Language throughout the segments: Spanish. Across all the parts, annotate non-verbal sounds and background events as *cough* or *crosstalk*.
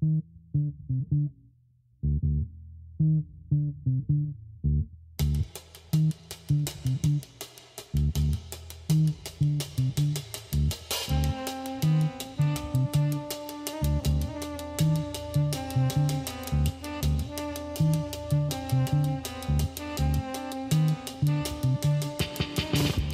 Thank you.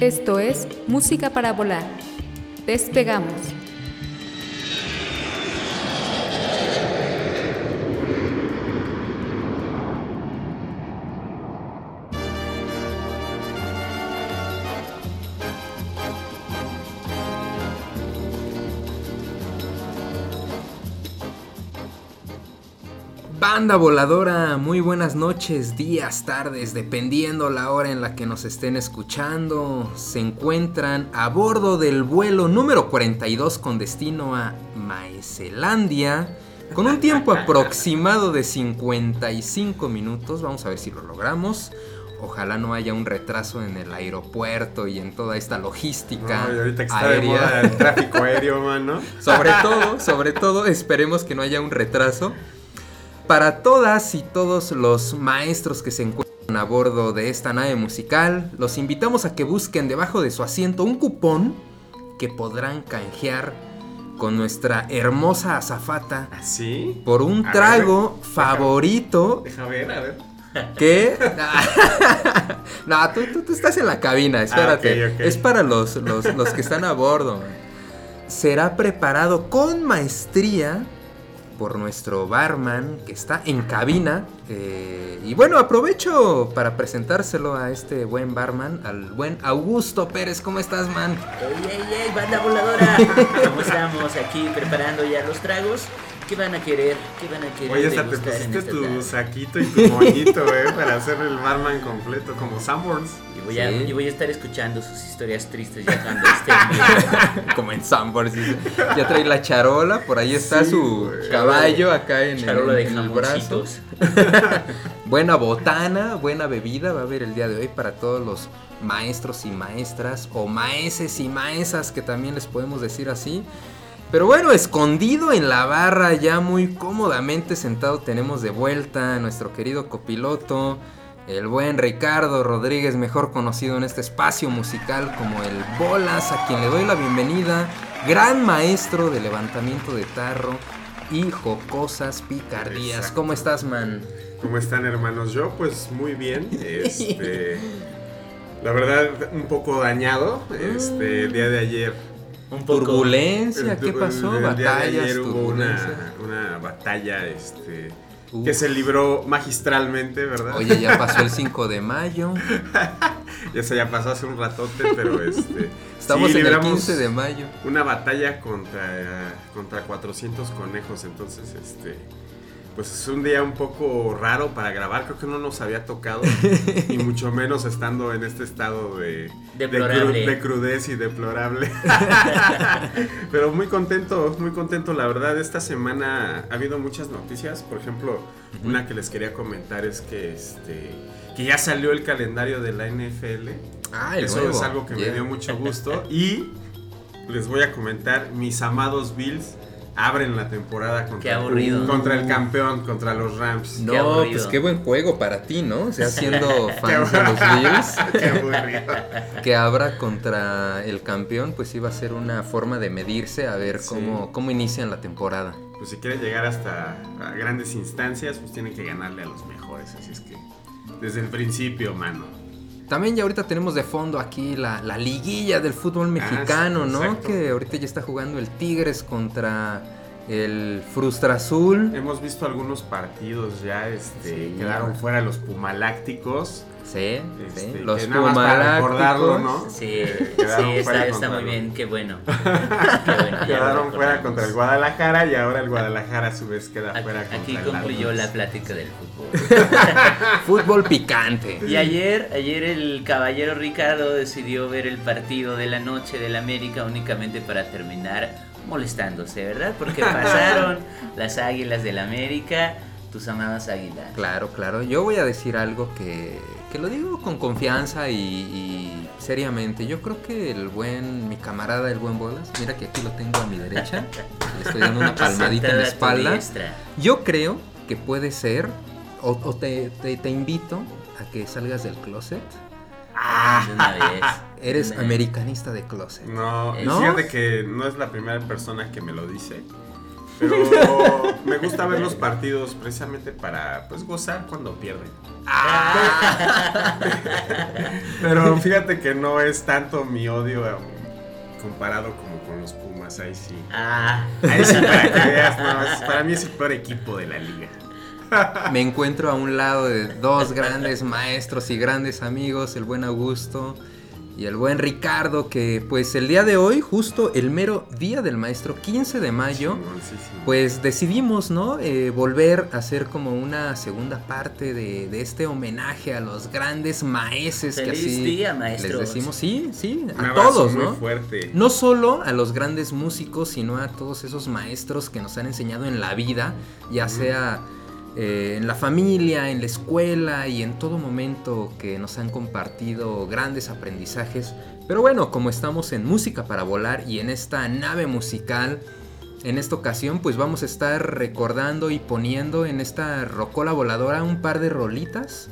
Esto es Música para Volar. Despegamos. Banda voladora, muy buenas noches, días, tardes, dependiendo la hora en la que nos estén escuchando. Se encuentran a bordo del vuelo número 42 con destino a Maeselandia, con un tiempo aproximado de 55 minutos. Vamos a ver si lo logramos. Ojalá no haya un retraso en el aeropuerto y en toda esta logística No, ahorita que está de moda aérea. el tráfico aéreo, mano. Sobre *laughs* todo, sobre todo, esperemos que no haya un retraso. Para todas y todos los maestros que se encuentran a bordo de esta nave musical, los invitamos a que busquen debajo de su asiento un cupón que podrán canjear con nuestra hermosa azafata ¿Sí? por un A trago favorito Deja ver, a ver. que... *laughs* no, tú, tú- tú estás en la cabina, espérate. Ah, ok. Es para los, los, los que están a bordo. Será preparado con maestría por nuestro barman que está en cabina. eh, y bueno, aprovecho para presentárselo a este buen barman, al buen Augusto Pérez. ¿Cómo estás, man? ¡Ey, ey, ey, banda voladora! *laughs* ¿Cómo estamos aquí preparando ya los tragos? ¿Qué van a querer? ¿Qué van a querer Oye, hasta te pusiste esta tu tarde? saquito y tu moñito, eh, *laughs* para hacer el barman completo, como Sanborns. Y voy, a, Sí. y voy a estar escuchando sus historias tristes ya cuando estén *laughs* Como en dice. Ya trae la charola, por ahí está Sí, su caballo acá en, el- charola de en el brazo. jamoncitos. *laughs* Buena botana, buena bebida va a haber el día de hoy para todos los maestros y maestras o maeses y maesas que también les podemos decir así. Pero bueno, escondido en la barra, ya muy cómodamente sentado, tenemos de vuelta a nuestro querido copiloto, el buen Ricardo Rodríguez, mejor conocido en este espacio musical como el Bolas, a quien le doy la bienvenida, gran maestro de levantamiento de tarro y jocosas picardías. Exacto. ¿Cómo estás, man? ¿Cómo están, hermanos? Yo, pues muy bien. Este. *laughs* La verdad, un poco dañado. Este, el día de ayer. Un poco. Turbulencia, el- ¿qué pasó? el día de Batallas, ayer hubo una, una batalla, este. Uf. Que se libró magistralmente, ¿verdad? Oye, ya *laughs* pasó el 5 de mayo. *laughs* Ya se ya pasó hace un ratote, pero este. Estamos sí, en el libramos 15 de mayo. Una batalla contra, contra 400 conejos, entonces este. Pues es un día un poco raro para grabar, creo que no nos había tocado, *laughs* y mucho menos estando en este estado de, de, Deplorable. de crudez y deplorable. *laughs* Pero muy contento, muy contento, la verdad, esta semana ha habido muchas noticias, por ejemplo, una que les quería comentar es que este que ya salió el calendario de la NFL. Ah, el Eso nuevo. es algo que Yeah. me dio mucho gusto. Y les voy a comentar, mis amados Bills abren la temporada contra, el campeón, contra los Rams. No, Qué pues qué buen juego para ti, ¿no? O sea, siendo *laughs* fans de los Bills, *laughs* Qué aburrido. que abra contra el campeón, pues iba a ser una forma de medirse a ver Sí. cómo, cómo inician la temporada. Pues si quieren llegar hasta grandes instancias, pues tienen que ganarle a los mejores. Así es que desde el principio, mano. También ya ahorita tenemos de fondo aquí la, la liguilla del fútbol mexicano, sí, ¿no? exacto. Que ahorita ya está jugando el Tigres contra el Frustra Azul. Hemos visto algunos partidos ya, este, Sí. quedaron fuera los Pumalácticos. Sí, Este, sí. que Los nada más para recordarlo, Pumalácticos. ¿no? Sí, *laughs* sí, está, está muy bien, qué bueno. *laughs* Qué bueno, ya Quedaron fuera contra el Guadalajara y ahora el Guadalajara a su vez queda fuera Aquí, contra aquí el concluyó la plática del fútbol. *laughs* Fútbol picante. Y ayer, ayer el caballero Ricardo decidió ver el partido de la noche del América únicamente para terminar molestándose, ¿verdad? Porque pasaron las águilas del América, tus amadas águilas. Claro, claro. Yo voy a decir algo que, que lo digo con confianza y, y seriamente. Yo creo que el buen, mi camarada, el buen Bolas, mira que aquí lo tengo a mi derecha. Le estoy dando una *laughs* palmadita en la espalda. Yo creo que puede ser, o, o te, te- te invito a que salgas del closet. Una vez. Eres una americanista de closet. No, ¿No? fíjate que no es la primera persona que me lo dice. Pero *laughs* me gusta ver los partidos precisamente para pues gozar cuando pierden. Pero fíjate que no es tanto mi odio um, comparado como con los Pumas, ahí sí. Ah, Ahí sí para que veas, no, para mí es el peor equipo de la liga. Me encuentro a un lado de dos grandes maestros y grandes amigos, el buen Augusto y el buen Ricardo, que pues el día de hoy, justo el mero día del maestro, 15 de mayo, pues decidimos, ¿no? Eh, volver a hacer como una segunda parte de, de este homenaje a los grandes maestros que así día, les maestros. decimos, sí, sí, a todos, muy ¿no? fuerte. No solo a los grandes músicos, sino a todos esos maestros que nos han enseñado en la vida, ya sea eh, en la familia, en la escuela y en todo momento que nos han compartido grandes aprendizajes. Pero bueno, como estamos en Música para Volar y en esta nave musical, en esta ocasión pues vamos a estar recordando y poniendo en esta rocola voladora un par de rolitas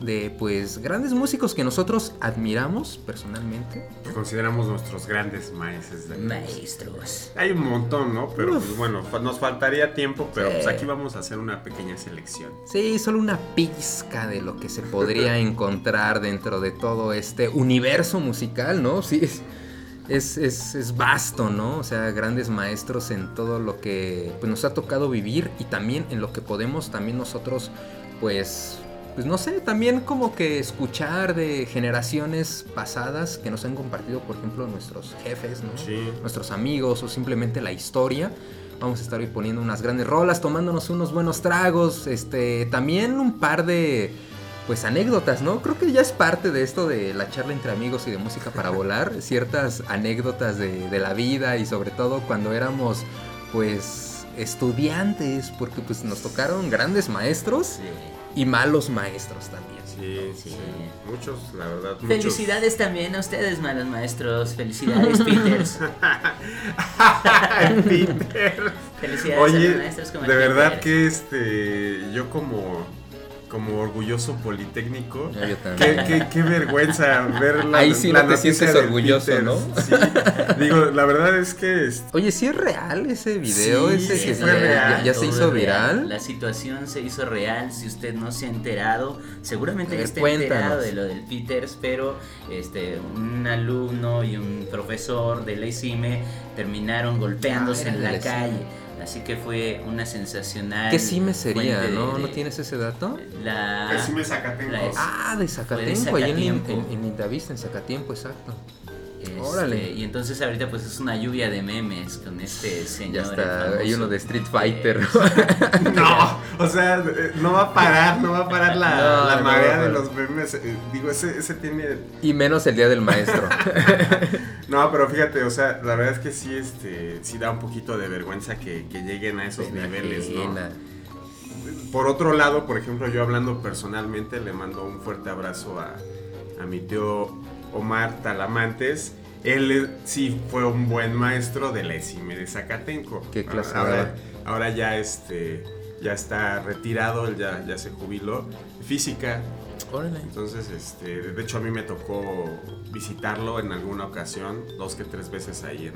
de pues grandes músicos que nosotros admiramos personalmente. Que consideramos nuestros grandes maestros. de maestros. Hay un montón, ¿no? Pero pues, bueno, nos faltaría tiempo, pero Sí. pues aquí vamos a hacer una pequeña selección. Sí, solo una pizca de lo que se podría *laughs* encontrar dentro de todo este universo musical, ¿no? Sí, es, es, es- es vasto, ¿no? O sea, grandes maestros en todo lo que pues, nos ha tocado vivir y también en lo que podemos también nosotros, pues, pues no sé, también como que escuchar de generaciones pasadas que nos han compartido, por ejemplo, nuestros jefes, ¿no? Sí. nuestros amigos o simplemente la historia. Vamos a estar hoy poniendo unas grandes rolas, tomándonos unos buenos tragos, este, también un par de pues anécdotas, ¿no? Creo que ya es parte de esto de la charla entre amigos y de música para *laughs* volar, ciertas anécdotas de, de la vida y sobre todo cuando éramos pues estudiantes, porque pues nos tocaron grandes maestros Sí. Y malos maestros también. Sí, Sí. sí. Muchos, la verdad. muchos. Felicidades también a ustedes, malos maestros. Felicidades, Peters. *laughs* Peter. Felicidades a Oye, los maestros como de el verdad que este, yo como, como orgulloso politécnico, Ya, yo qué, también. qué, qué vergüenza ver la Ahí sí la no te noticia sientes del orgulloso, Peter. ¿no? Sí. Digo, la verdad es que este, Oye, ¿sí es real ese video? Sí, ese sí que fue ya, real. ya- ya se hizo es real. viral. La situación se hizo real. Si usted no se ha enterado, seguramente A ya está cuéntanos. enterado de lo del Peters, pero este, un alumno y un profesor de la ICIME terminaron golpeándose Ah, en la calle. Así que fue una sensacional. ¿Qué cime sería, fuente de- no? de- ¿No tienes ese dato? La. que sí me Zacatenco. Ah, de de ahí en, en, en Indavista, en Zacatiempo, exacto. este, Órale. Y entonces ahorita pues es una lluvia de memes con este Ya señor. el está, hay uno de Street Fighter. eh, *laughs* *laughs* No, o sea, no va a parar, no va a parar la, No, la no marea de los memes. eh, Digo, ese, ese tiene y menos el Día del Maestro. *laughs* No, pero fíjate, o sea, la verdad es que sí, este, sí da un poquito de vergüenza que, que lleguen a esos Pena niveles, ¿no? Por otro lado, por ejemplo, yo hablando personalmente, le mando un fuerte abrazo a, a mi tío Omar Talamantes. Él sí fue un buen maestro de la ESIME de Zacatenco. ¿Qué clase ahora, ahora ya este ya está retirado, él ya, ya se jubiló. Física, Entonces, este, de hecho a mí me tocó visitarlo en alguna ocasión, dos que tres veces ahí en,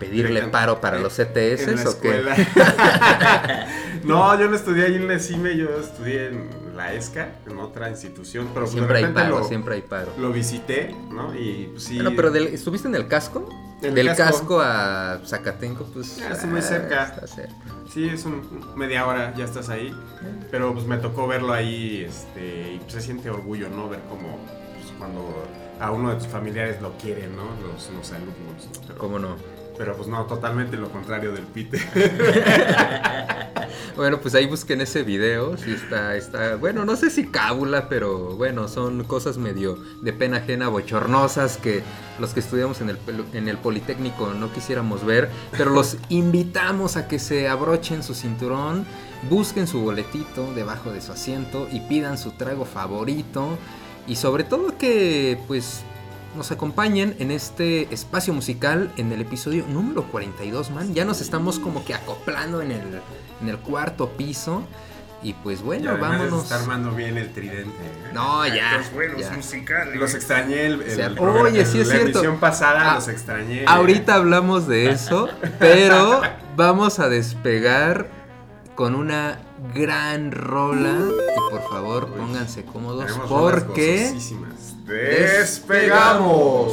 ¿Pedirle paro para los en la o qué? *laughs* No, yo no estudié ahí en la CIME, yo estudié en la ESCA, en otra institución, pero pues, siempre de hay paro, lo, siempre hay paro. lo visité, ¿no? Y pues, sí. Bueno, pero del- ¿estuviste en el casco? El Del casco. casco. a Zacatenco, pues. Ah, está muy cerca. Está cerca. Sí, es un media hora, ya estás ahí. Pero pues me tocó verlo ahí, este, y pues, se siente orgullo, ¿no? Ver cómo pues, cuando a uno de tus familiares lo quieren, ¿no? Los, los alumnos. ¿Cómo no? Pero pues no, totalmente lo contrario del Pite. *laughs* Bueno, pues ahí busquen ese video. Sí está, está. Bueno, no sé si cábula, pero bueno, son cosas medio de pena ajena, bochornosas que los que estudiamos en el, en el Politécnico no quisiéramos ver. Pero los *laughs* invitamos a que se abrochen su cinturón, busquen su boletito debajo de su asiento y pidan su trago favorito. Y sobre todo que, pues. Nos acompañen en este espacio musical en el episodio número 42, man. Ya nos estamos como que acoplando en el, en el cuarto piso. Y pues bueno, vámonos. está armando bien el tridente. ¿eh? No, ya. Los buenos ya. musicales. Los extrañé el, el O sea, programa- oye, sí es la cierto. emisión pasada Ah, los extrañé. Ahorita hablamos de eso, *laughs* pero vamos a despegar con una gran rola. Y por favor, Uy, pónganse cómodos porque despegamos.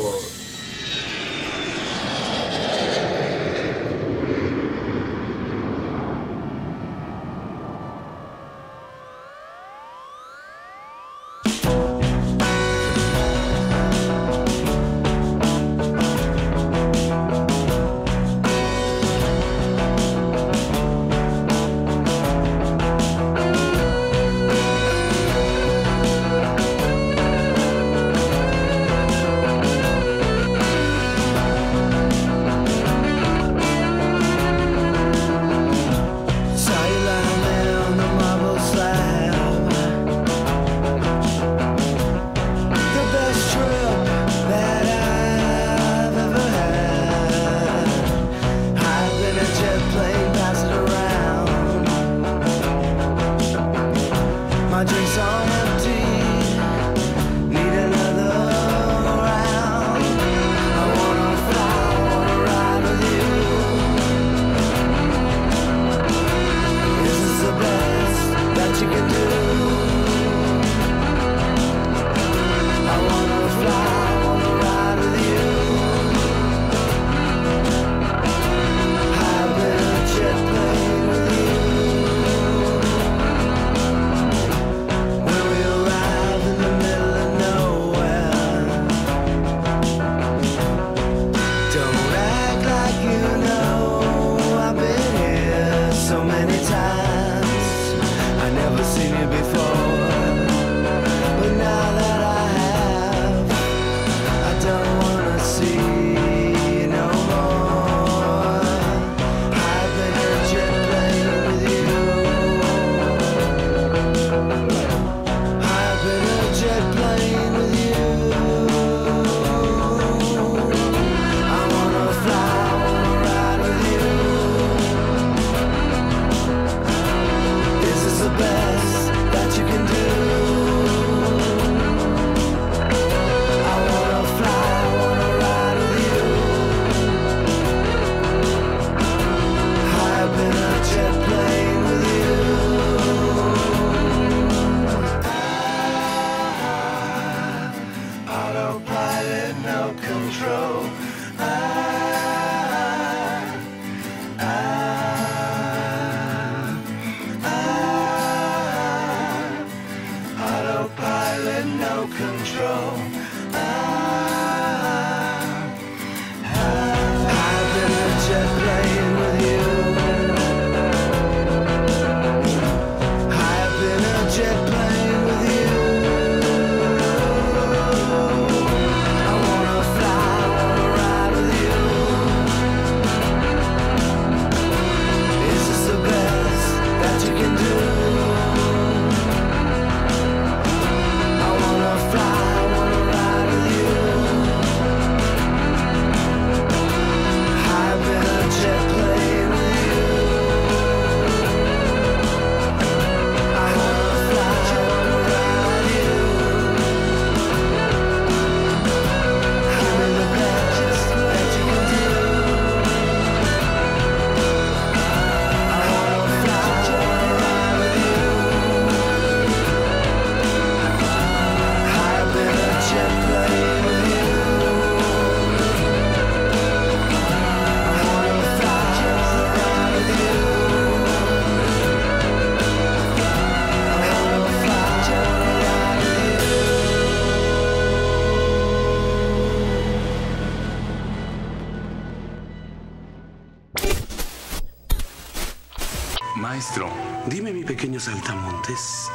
Maestro, Dime, mi pequeño saltamontes,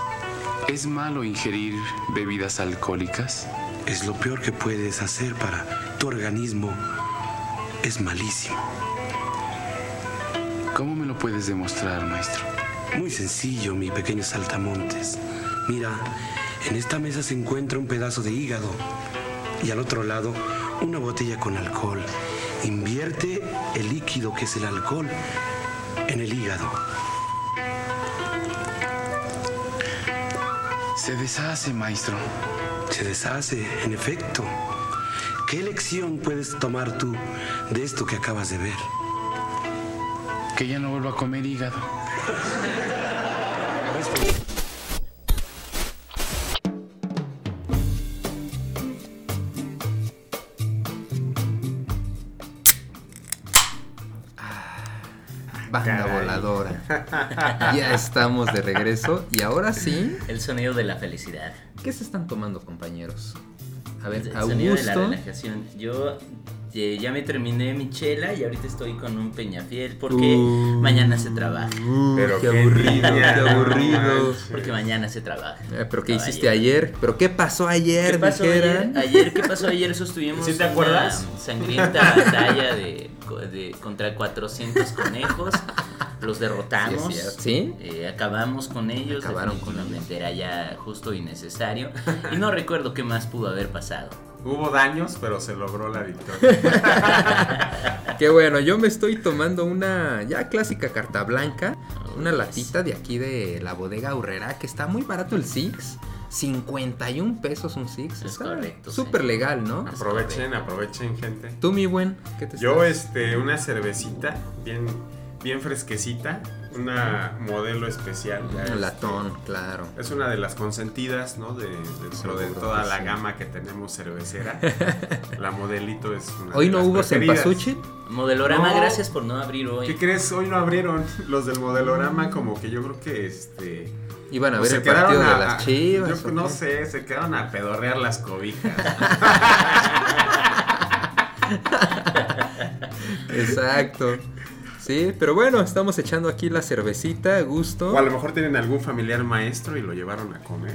¿es malo ingerir bebidas alcohólicas? es lo peor que puedes hacer para tu organismo. Es malísimo. ¿Cómo me lo puedes demostrar, maestro? Muy sencillo, mi pequeño saltamontes. Mira, en esta mesa se encuentra un pedazo de hígado y al otro lado una botella con alcohol. Invierte el líquido que es el alcohol en el hígado. Se deshace, maestro. Se deshace, en efecto. ¿Qué lección puedes tomar tú de esto que acabas de ver? Que ya no vuelva a comer hígado. Ya estamos de regreso. Y ahora sí, El sonido de la felicidad. ¿qué se están tomando, compañeros? A ver, El sonido de la Augusto. relajación. Yo eh, ya me terminé mi chela y ahorita estoy con un peñafiel porque Uh. mañana se trabaja. Pero qué qué aburrido, qué aburrido. manches. Porque mañana se trabaja. Eh, ¿Pero qué hiciste ayer? ¿Pero qué pasó ayer? ¿Qué pasó dijeran? ayer? Ayer, ¿qué pasó ayer? Eso estuvimos ¿Sí te una acuerdas? sangrienta batalla de, de- contra 400 conejos. Los derrotamos. Sí, es cierto. ¿Sí? Eh, acabamos con ellos. Acabaron con definitivamente era ya justo y necesario. *laughs* Y no recuerdo qué más pudo haber pasado. Hubo daños, pero se logró la victoria. *laughs* Qué bueno, yo me estoy tomando una ya clásica carta blanca, una latita de aquí de la bodega Urrera, que está muy barato el Six. 51 pesos un Six. Es Está correcto, Súper sí. legal, ¿no? Aprovechen, aprovechen, gente. Tú, mi buen, ¿qué te Yo, estás- este, una cervecita bien, bien fresquecita, una modelo especial. Un este, latón, claro. Es una de las consentidas, ¿no? De, dentro de toda la sí. gama que tenemos cervecera. *laughs* la modelito es una Hoy de no las hubo cempasúchil. Modelorama, No. gracias por no abrir hoy. ¿Qué crees? Hoy no abrieron los del modelorama, como que yo creo que este. Iban a pues ver se el partido quedaron de a- las chivas. Yo ¿o no qué? sé, se quedaron a pedorrear las cobijas. *laughs* Exacto. Sí, pero bueno, estamos echando aquí la cervecita, a gusto. o a lo mejor tienen algún familiar maestro y lo llevaron a comer.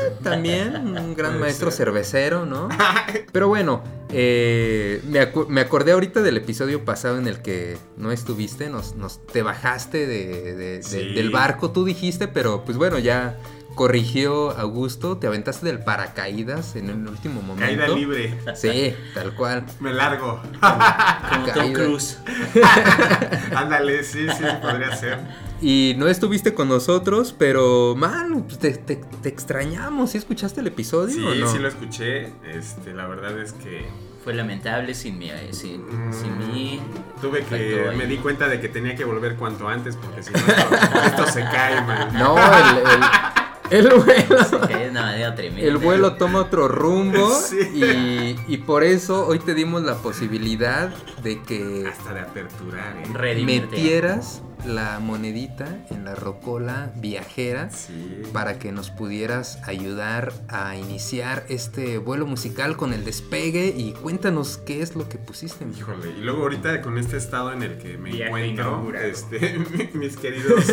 ser. También un *laughs* gran maestro ser. cervecero, ¿no? *laughs* Pero bueno, eh, me, acu- me acordé ahorita del episodio pasado en el que no estuviste, nos, nos te bajaste de, de- de- Sí. del barco, tú dijiste, pero pues bueno, ya corrigió Augusto, te aventaste del paracaídas en el último momento. Caída libre. Sí, tal cual. Me largo. Como Tom. Cruise. *laughs* Ándale, sí, sí, podría ser. Y no estuviste con nosotros, pero man, pues, te, te- te extrañamos. ¿Sí escuchaste el episodio Sí, o no? sí lo escuché. Este, la verdad es que Fue lamentable sin mí. eh, Sin, sin mí. tuve Faltó que. ahí. Me di cuenta de que tenía que volver cuanto antes porque si no, esto, esto se cae, man. No, el, el- el vuelo. Una manera tremenda. El vuelo toma otro rumbo *laughs* Sí. y, y por eso hoy te dimos la posibilidad de que Hasta de aperturar, ¿eh? Redimirte. metieras la monedita en la rocola viajera Sí. para que nos pudieras ayudar a iniciar este vuelo musical con el despegue y cuéntanos qué es lo que pusiste. Híjole, y luego ahorita con este estado en el que me Viaje encuentro, este, *laughs* mis queridos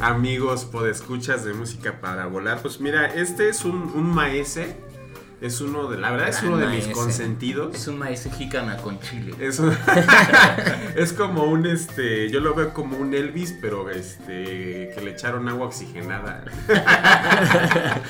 amigos podescuchas de música para volar, pues mira, este es un, un maese, es uno de, la verdad es uno de mis consentidos. Es un maíz jícama con chile. Es, un- *laughs* es como un este, yo lo veo como un Elvis, pero este, que le echaron agua oxigenada. *laughs*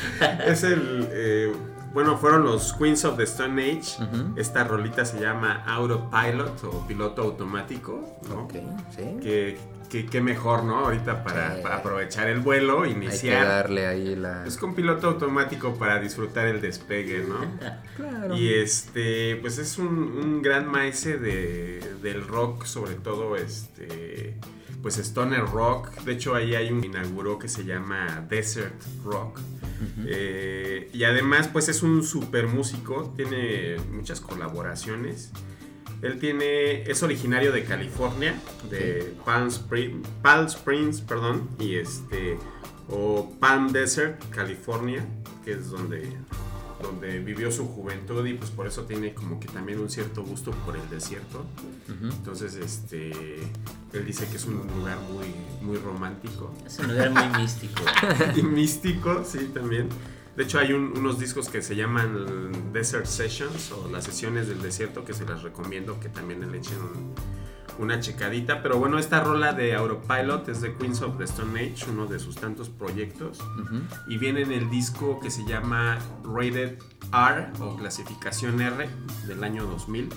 es el, eh, bueno, fueron los Queens of the Stone Age. Esta rolita se llama Autopilot o piloto automático, ¿no? Ok, sí. Que, que- que mejor, ¿no? Ahorita para, Sí. para aprovechar el vuelo, Hay que iniciar. darle ahí la... Es con piloto automático para disfrutar el despegue, ¿no? *laughs* Claro. Y este, pues es un, un gran maese de, del rock, sobre todo este, pues stoner rock. De hecho, ahí hay un inauguró que se llama Desert Rock. Eh, y además, pues es un super músico, tiene muchas colaboraciones. Él tiene, es originario de California, de Palm, Spring- Palm Springs, perdón, y este, o Palm Desert, California, que es donde, donde vivió su juventud y pues por eso tiene como que también un cierto gusto por el desierto. Entonces, este, él dice que es un lugar muy, muy romántico Es un lugar muy místico. *laughs* y místico, sí, también. De hecho, hay un- unos discos que se llaman Desert Sessions o las sesiones del desierto que se las recomiendo que también le echen un- una checadita. Pero bueno, esta rola de Autopilot es de Queens of the Stone Age, uno de sus tantos proyectos. Y viene en el disco que se llama Rated R o clasificación R del año 2000.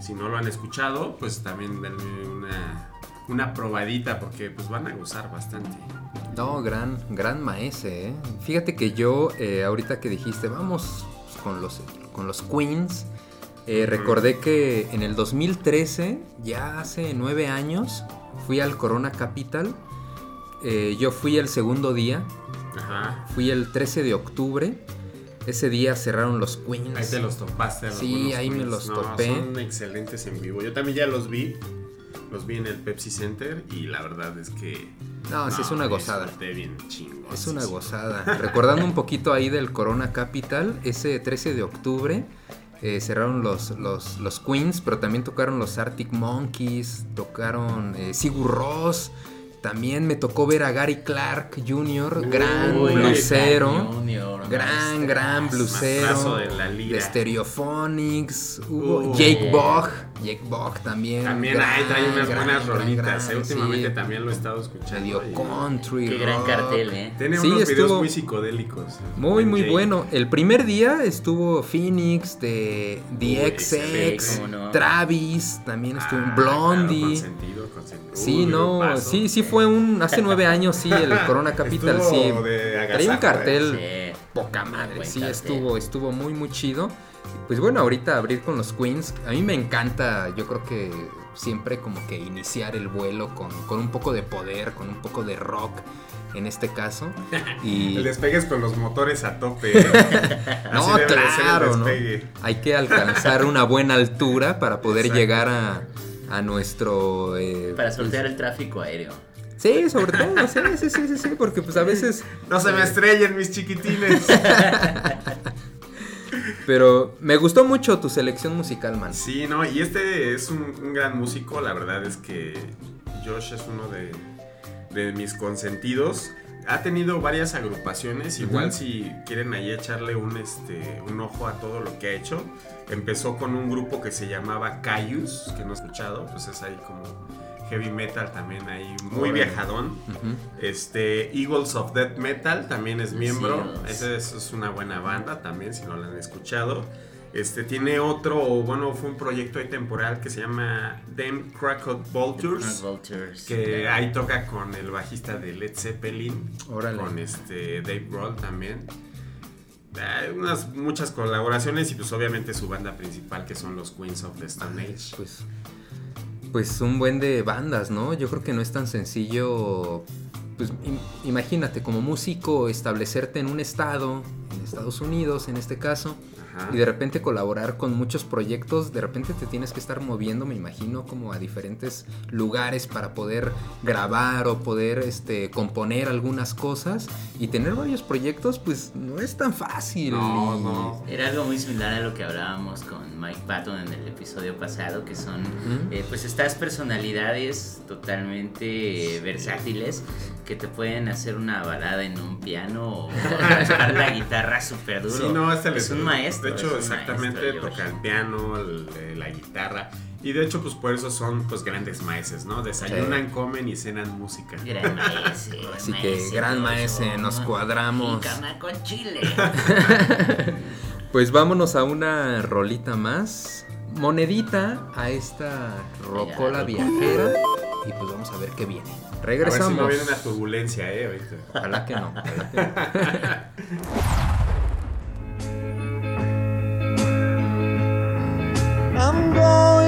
Si no lo han escuchado, pues también denle una, una probadita porque pues van a gozar bastante. No, gran, gran maese, ¿eh? Fíjate que yo, eh, ahorita que dijiste, vamos con los, con los Queens, eh, recordé que en el 2013, ya hace nueve años, fui al Corona Capital. Eh, yo fui el segundo día, Ajá. fui el 13 de octubre. Ese día cerraron los Queens. Ahí te los topaste. a los Sí, ahí me los No, topé. Son excelentes en vivo. Yo también ya los vi. Los vi en el Pepsi Center y la verdad es que. No, sí, es una gozada. bien chingón. Es una sí. gozada. Recordando un poquito ahí del Corona Capital, ese 13 de octubre eh, cerraron los, los, los Queens, pero también tocaron los Arctic Monkeys, tocaron eh, Sigur Rós. También me tocó ver a Gary Clark Jr., gran. Junior, Gran, gran bluesero. de la lira. Stereophonics. Hubo. Jake Bogg. Jake Bogg también. También gran, ahí trae unas gran, buenas gran, rolitas. gran, eh. Últimamente sí. también lo he estado escuchando. Medio y country. Qué gran rock. cartel, ¿eh? Tiene Sí, unos videos muy psicodélicos. eh. Muy, muy Jake. bueno. El primer día estuvo Phoenix de The. XX, no. Travis, también estuvo Ah, Blondie. claro, consentido, consentido. Sí, Uy, no, grupazo. sí, sí fue un hace nueve años, sí, el *laughs* Corona Capital, Estuvo sí. Traía un agasajo, cartel Sí. poca madre, sí, cartel. estuvo, estuvo muy, muy chido. Pues bueno, ahorita abrir con los Queens, a mí me encanta, yo creo que siempre como que iniciar el vuelo con, con un poco de poder, con un poco de rock en este caso. *laughs* Y El despegue es con los motores a tope. ¿eh? *laughs* No, *laughs* claro, ¿no? despegue. Hay que alcanzar una buena altura para poder Exacto. llegar a, a nuestro... eh, Para pues, sortear el tráfico aéreo. Sí, sobre todo, sí, sí, sí, sí, sí, porque pues a veces... No se me estrellen mis chiquitines. Pero me gustó mucho tu selección musical, man. Sí, no, y este es un, un gran músico, la verdad es que Josh es uno de, de mis consentidos. Ha tenido varias agrupaciones, igual si quieren ahí echarle un, este, un ojo a todo lo que ha hecho. Empezó con un grupo que se llamaba Cayus, que no he escuchado, pues es ahí como heavy metal también ahí, muy viajadón. Este, Eagles of Death Metal también es miembro. Esa es, es una buena banda también, si no la han escuchado. Este, tiene otro, bueno, fue un proyecto ahí temporal que se llama Them Cracked Vultures. Vultures. Que ahí toca con el bajista de Led Zeppelin. Órale. Con este Dave Grohl también. Hay unas muchas colaboraciones y pues obviamente su banda principal que son los Queens of the Stone Age. Pues, pues un buen de bandas, ¿no? Yo creo que no es tan sencillo. Pues im- imagínate, como músico, establecerte en un estado, en Estados Unidos en este caso, Ajá. y de repente colaborar con muchos proyectos, de repente te tienes que estar moviendo, me imagino, como a diferentes lugares para poder grabar o poder este, componer algunas cosas y tener varios proyectos, pues no es tan fácil. No, y- no. Era algo muy similar a lo que hablábamos con Mike Patton en el episodio pasado, que son eh, pues estas personalidades totalmente eh, versátiles que te pueden hacer una balada en un piano o *laughs* tocar la guitarra súper duro. Sí, no, este es le- un maestro. De hecho, es exactamente toca el piano, eh, la guitarra. Y de hecho, pues por eso son pues grandes maestros, ¿no? Desayunan, comen y cenan música. Gran maese, *laughs* Así que, gran maese, nos cuadramos. Jícama con chile. *laughs* Pues vámonos a una rolita más. Monedita a esta rocola viajera. Y pues vamos a ver qué viene. A ver si Regresamos. no viene una turbulencia, eh, ahorita. Ojalá que no. ojalá que no. I'm going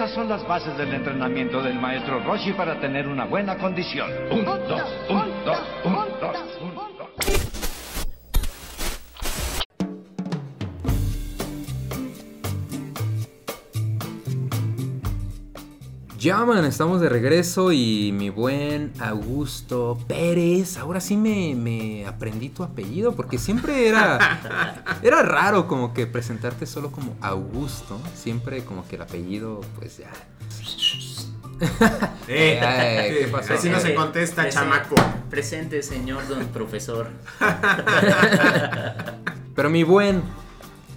Esas son las bases del entrenamiento del maestro Roshi para tener una buena condición. Un, dos, Estamos de regreso y mi buen Augusto Pérez, ahora sí me, me aprendí tu apellido porque siempre era, *laughs* era raro como que presentarte solo como Augusto, siempre como que el apellido pues ya... *laughs* Eh, *laughs* eh, ¿qué pasó? Así no se eh, contesta, chamaco. Presente, señor don profesor. Pero mi buen,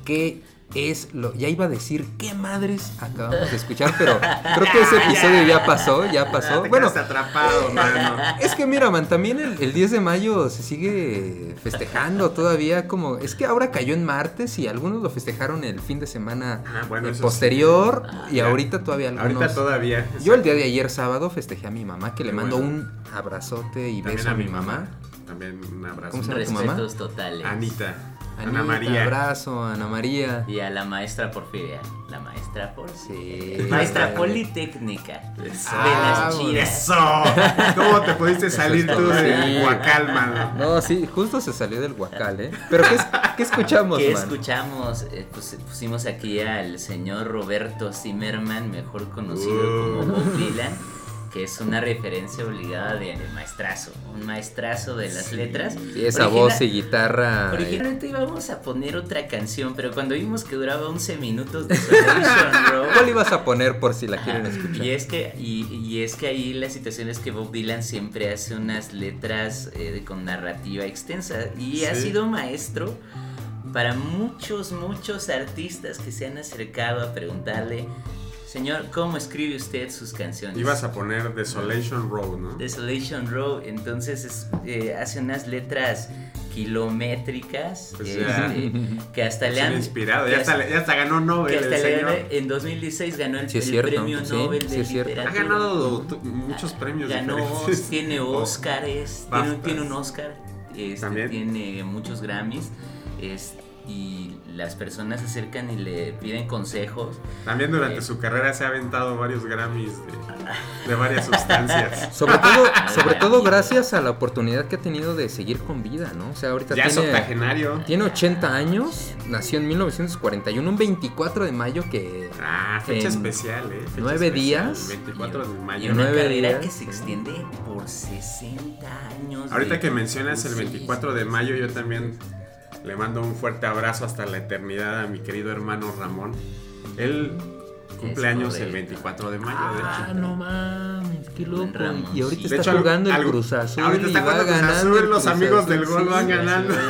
¿qué es lo. Ya iba a decir qué madres acabamos de escuchar, pero creo que ese episodio ya pasó, ya pasó. Te Bueno, atrapado, mano. es que mira, man, también el, el 10 de mayo se sigue festejando todavía como... Es que ahora cayó en martes y algunos lo festejaron el fin de semana Ah, bueno, posterior y Ya. ahorita todavía algunos... Ahorita todavía. Yo el día de ayer sábado festejé a mi mamá, que le mando bueno. un abrazote y También beso a mi mamá. También un abrazo. ¿Cómo se llama tu mamá? Respetos totales. Anita. Ana María. abrazo, Ana María. Y a la maestra Porfiria. La maestra Por. Sí. Maestra Politécnica. Eso. De las Ah, chidas. Eso. ¿Cómo te pudiste salir tú Sí. de Huacal, mano? No, sí, justo se salió del guacal, ¿eh? Pero ¿qué, qué escuchamos, ¿Qué man? escuchamos? Eh, pues, pusimos aquí al señor Roberto Zimmerman, mejor conocido Uh. como Bob Dylan, que es una referencia obligada de, de maestrazo, un maestrazo de las letras. Sí, esa Origina- voz y guitarra. eh, Originalmente íbamos a poner otra canción, pero cuando vimos que duraba 11 minutos de *laughs* Row, ¿Cuál ibas a poner por si la quieren escuchar? y es que y, y es que ahí la situación es que Bob Dylan siempre hace unas letras eh, con narrativa extensa y ha sido maestro para muchos muchos artistas que se han acercado a preguntarle señor cómo escribe usted sus canciones Ibas a poner Desolation Road, ¿no? Desolation Row entonces es, eh, hace unas letras kilométricas Pues este, ya. que hasta le han inspirado. que Ya hasta, ya hasta ganó que Nobel hasta el le- señor. en 2016 ganó el, Sí, es el cierto, premio sí, Nobel sí, de cierto. Ha literatura. ganado muchos premios Ganó, diferentes. tiene *laughs* Oh, Oscars, tiene, BAFTAs. tiene un Oscar, este, También. tiene muchos Grammys, es- y las personas se acercan y le piden consejos. También durante Eh. su carrera se ha aventado varios Grammys de, *laughs* de varias sustancias. Sobre todo, *laughs* sobre todo gracias a la oportunidad que ha tenido de seguir con vida, ¿no? O sea, ahorita Ya es tiene, octogenario. tiene 80 años, nació en 1941, un 24 de mayo que... Ah, fecha especial, ¿eh? Fecha nueve especial, días. 24 de Y mayo. una nueve carrera días. que se extiende por 60 años. Ahorita que mencionas el Sí, 24 de mayo, yo también le mando un fuerte abrazo hasta la eternidad a mi querido hermano Ramón. Él cumple años el correcto. 24 de mayo, de Ah, hecho. no mames, qué loco. Y ahorita. De está hecho, jugando el algo- Cruz Azul ahorita y está va jugando Cruz Azul, el los amigos del gol van sí. ganando. *laughs*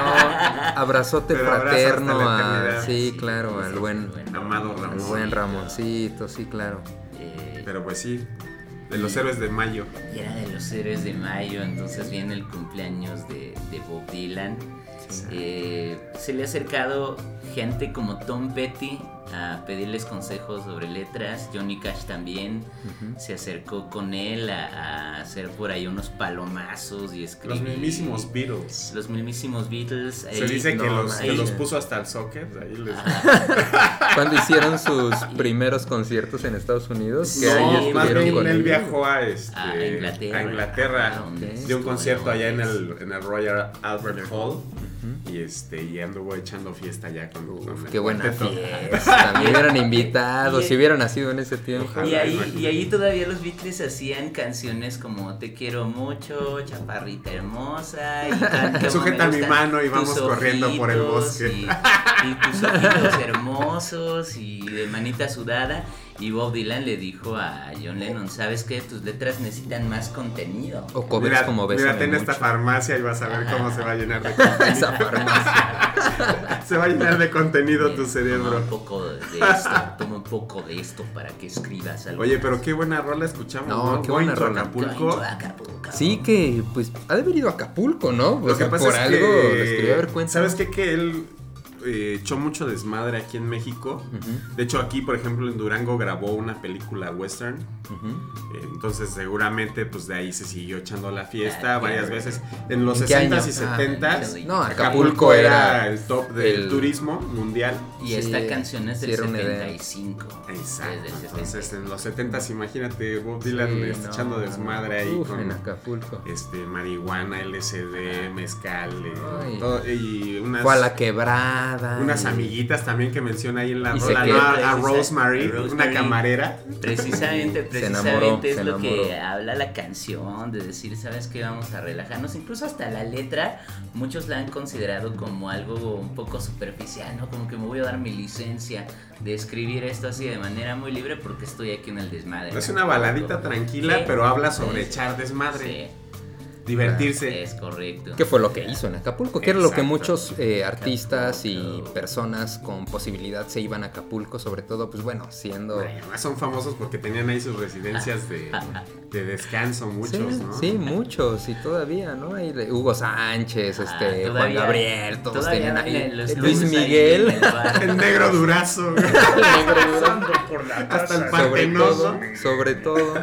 No, abrazote Pero fraterno a, sí, Sí, claro, sí, al sí, buen, sí, Amado al Ramón. buen Ramoncito, sí, claro. Eh, Pero pues sí, de los héroes de mayo. Y era de los héroes de mayo, entonces viene el cumpleaños de, de Bob Dylan. Eh, se le ha acercado gente como Tom Petty a pedirles consejos sobre letras. Johnny Cash también se acercó con él a, a hacer por ahí unos palomazos y escribir. Los mismísimos Beatles. Los mismísimos Beatles. Se ahí- dice que, no, los, que los puso hasta el. Ahí les... *laughs* Cuando hicieron sus primeros conciertos en Estados Unidos, que No, ahí más estuvieron bien con él viajó a, este, A Inglaterra. a Inglaterra, Ah, donde dio un concierto allá en el, en el Royal Albert Hall y este y anduvo echando fiesta allá con, con el Qué buena *laughs* fiesta. Me hubieran invitado, *laughs* Y- si hubieran nacido en ese tiempo. Ojalá. Y ahí, imagínate. y ahí todavía los Beatles hacían canciones como Te quiero mucho, chaparrita hermosa. Y tan- *laughs* Sujeta mi mano y tus vamos corriendo por el bosque. Y, y tus ojitos hermosos y de manita sudada. Y Bob Dylan le dijo a John Lennon, ¿sabes qué? Tus letras necesitan más contenido. O covers Mira, como mira, Bésame ten esta farmacia y vas a ver cómo se va a llenar de *laughs* contenido. Esa farmacia. *laughs* se va a llenar de contenido Bien, tu Toma cerebro. un poco de esto, toma un poco de esto para que escribas algo. Oye, pero qué buena rola escuchamos, No, ¿no? qué buena rola. Acapulco. Sí, que pues ha de haber ido a Acapulco, ¿no? O Lo sea, que pasa por es algo que, les quería dar cuenta. ¿Sabes qué? Que él eh, echó mucho desmadre aquí en México. De hecho, aquí, por ejemplo, en Durango grabó una película western. Eh, Entonces, seguramente, pues de ahí se siguió echando la fiesta varias veces. En los ¿En qué 60s año? y 70s, Ah, No, Acapulco, Acapulco era era el top del el- turismo mundial. Y Sí, esta canción es del era una idea. 75. Exacto. Entonces, 70. en los 70s, imagínate Bob Dylan Sí, no, echando no, desmadre no. ahí Uf, con en Acapulco. este marihuana, LSD, mezcal eh, todo- y unas Fue a la quebrada. Unas amiguitas también que menciona ahí en la rola, ¿no? a, Rosemary, una camarera. Precisamente, *laughs* precisamente enamoró, es lo que habla la canción, de decir, ¿sabes qué? Vamos a relajarnos. Incluso hasta la letra, muchos la han considerado como algo un poco superficial, ¿no? Como que me voy a dar mi licencia de escribir esto así de manera muy libre porque estoy aquí en el desmadre. Es una baladita tranquila, Sí. pero habla sobre Sí. echar desmadre. Sí. Divertirse. Es correcto. ¿Qué fue lo que hizo en Acapulco? Que era lo que muchos eh, artistas y personas con posibilidad se iban a Acapulco, sobre todo, pues bueno, siendo... Además son famosos porque tenían ahí sus residencias de, *laughs* de descanso, muchos, sí, ¿no? sí, muchos, y todavía, ¿no? Hugo Sánchez, Ah, este, Juan todavía- Gabriel, todos tenían ahí. los Luis ahí Miguel. el bar. El negro durazo. *laughs* güey. Hasta el sobre todo, sobre todo. *laughs*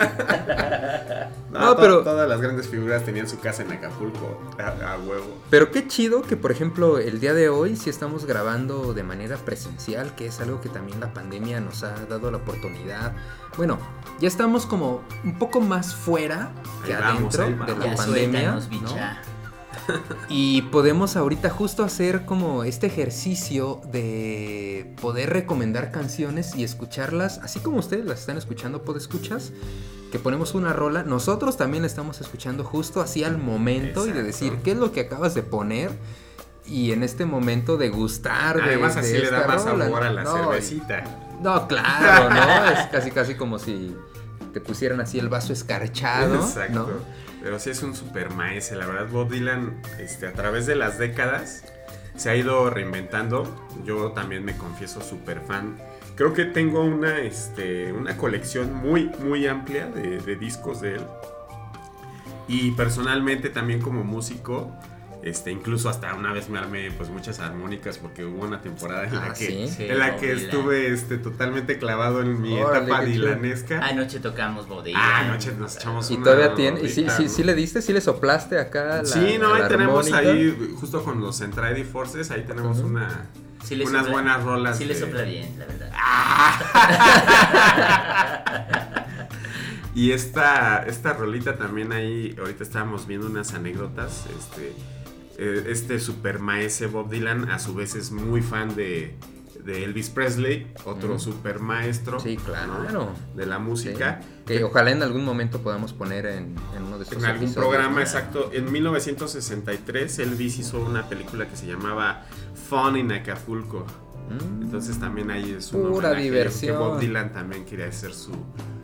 No, pero- Todas las grandes figuras tenían su casa en Acapulco, a, a huevo. Pero qué chido que, por ejemplo, el día de hoy sí estamos grabando de manera presencial, que es algo que también la pandemia nos ha dado la oportunidad. Bueno, ya estamos como un poco más fuera que Ahí vamos, adentro de la Ya pandemia. suéltanos, ¿no? Y podemos ahorita justo hacer como este ejercicio de poder recomendar canciones y escucharlas, así como ustedes las están escuchando, escuchas que ponemos una rola, nosotros también la estamos escuchando justo así al momento y de decir qué es lo que acabas de poner y en este momento de gustar de, Además de así le da más rola. sabor a la No, cervecita. No, claro, ¿no? Es casi casi como si te pusieran así el vaso escarchado, Exacto. ¿no? Pero sí es un super maese, la verdad. Bob Dylan, este, a través de las décadas, se ha ido reinventando. Yo también me confieso super fan. Creo que tengo una, este, una colección muy, muy amplia de, de discos de él. Y personalmente también como músico, este, incluso hasta una vez me armé pues muchas armónicas porque hubo una temporada en la Ah, que, ¿sí? Sí, en la Bob que Dylan. estuve este, totalmente clavado en mi Órale, etapa dilanesca. Anoche tocamos bodega. Ah, anoche nos echamos Y una todavía tiene, y sí, sí, le diste, sí le soplaste acá la Sí, no, ahí la tenemos armónica. ahí, justo con los Centraedi Forces, ahí tenemos una, Sí le unas sopla- buenas rolas. Sí le de- sopla bien, la verdad. *laughs* Y esta, esta rolita también ahí, ahorita estábamos viendo unas anécdotas. Este, este super maese Bob Dylan, a su vez es muy fan de, de Elvis Presley, otro Ujú. super maestro Sí, claro. ¿no? de la música. Sí, Que ojalá en algún momento podamos poner en, en uno de estos En algún programa, exacto. En 1963, Elvis hizo una película que se llamaba Fun in Acapulco. Mm. Entonces también ahí es un Pura diversión. Que Bob Dylan también quería hacer su,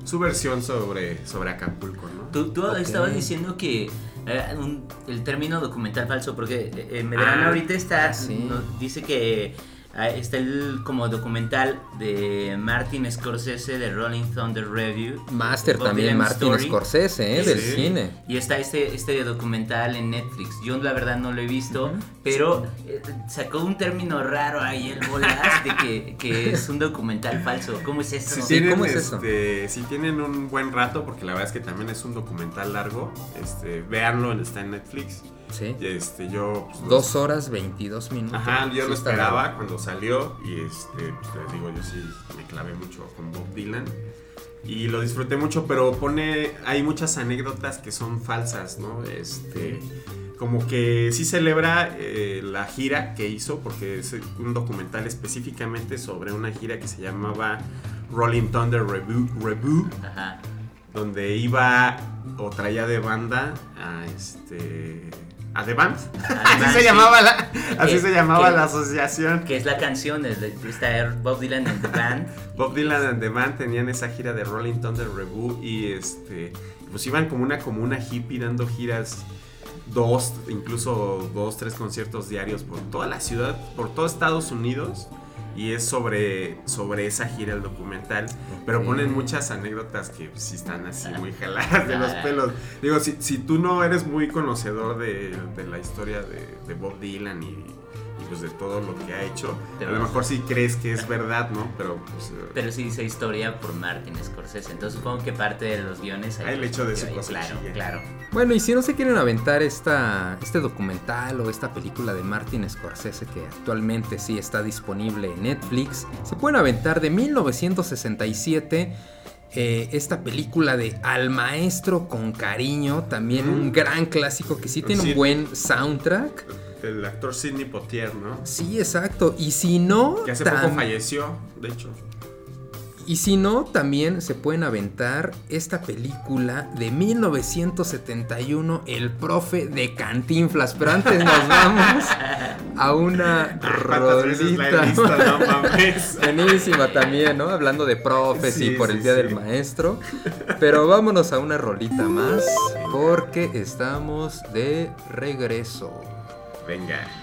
su versión sobre, sobre Acapulco, ¿no? Tú, estabas diciendo que eh, un- el término documental falso, porque eh, eh, Medrano Ah, ahorita está, sí. no- dice que está el como documental de Martin Scorsese de Rolling Thunder Review. Master también, Dylan Martin Story. Scorsese, ¿eh? del cine. Y está este, este documental en Netflix. Yo la verdad no lo he visto, pero eh, sacó un término raro ahí el bolas de que, que es un documental falso. ¿Cómo es eso? Si Sí, tienen, ¿cómo es eso? este, si tienen un buen rato, porque la verdad es que también es un documental largo, este, véanlo, está en Netflix. Sí. Y este, yo... pues, Dos horas 22 minutos. Ajá, yo Sí lo esperaba largo. cuando salió y este, pues les digo, yo sí me clavé mucho con Bob Dylan y lo disfruté mucho, pero pone, hay muchas anécdotas que son falsas, ¿no? Este, como que sí celebra eh, la gira que hizo, porque es un documental específicamente sobre una gira que se llamaba Rolling Thunder Review, Review Ajá. donde iba o traía de banda a este a The Band. The así se sí. llamaba la, así Que- se llamaba que- la asociación. Que es la canción de, de- está Bob Dylan en The Band. Bob Dylan and The Band tenían esa gira de Rolling Thunder Review y este pues iban como una como una hippie dando giras dos, incluso dos, tres conciertos diarios por toda la ciudad, por todo Estados Unidos. Y es sobre, sobre esa gira el documental. Pero ponen muchas anécdotas que pues, sí están así muy *laughs* jaladas de los pelos. Digo, si, si tú no eres muy conocedor de, de la historia de, de Bob Dylan y, pues de todo lo que ha hecho, Te a lo mejor sí crees que es verdad, ¿no? Pero pues... eh, Pero sí dice historia por Martin Scorsese. Entonces supongo que parte de los guiones Hay el hecho de su Claro, cosechilla. claro. Bueno, y si no se quieren aventar esta, este documental o esta película de Martin Scorsese que actualmente sí está disponible en Netflix, se pueden aventar de 1967 eh, esta película de Al Maestro con Cariño, también un gran clásico que sí tiene Sí. un buen soundtrack. Este, el actor Sidney Potier, ¿no? Sí, exacto. Y si no. Que hace poco falleció, de hecho. Y si no, también se pueden aventar esta película de 1971, El profe de Cantinflas. Pero antes nos vamos a una *laughs* rolita. *laughs* Buenísima también, ¿no? Hablando de profes sí, y por el Día del Maestro. Pero vámonos a una rolita más porque estamos de regreso. Venga.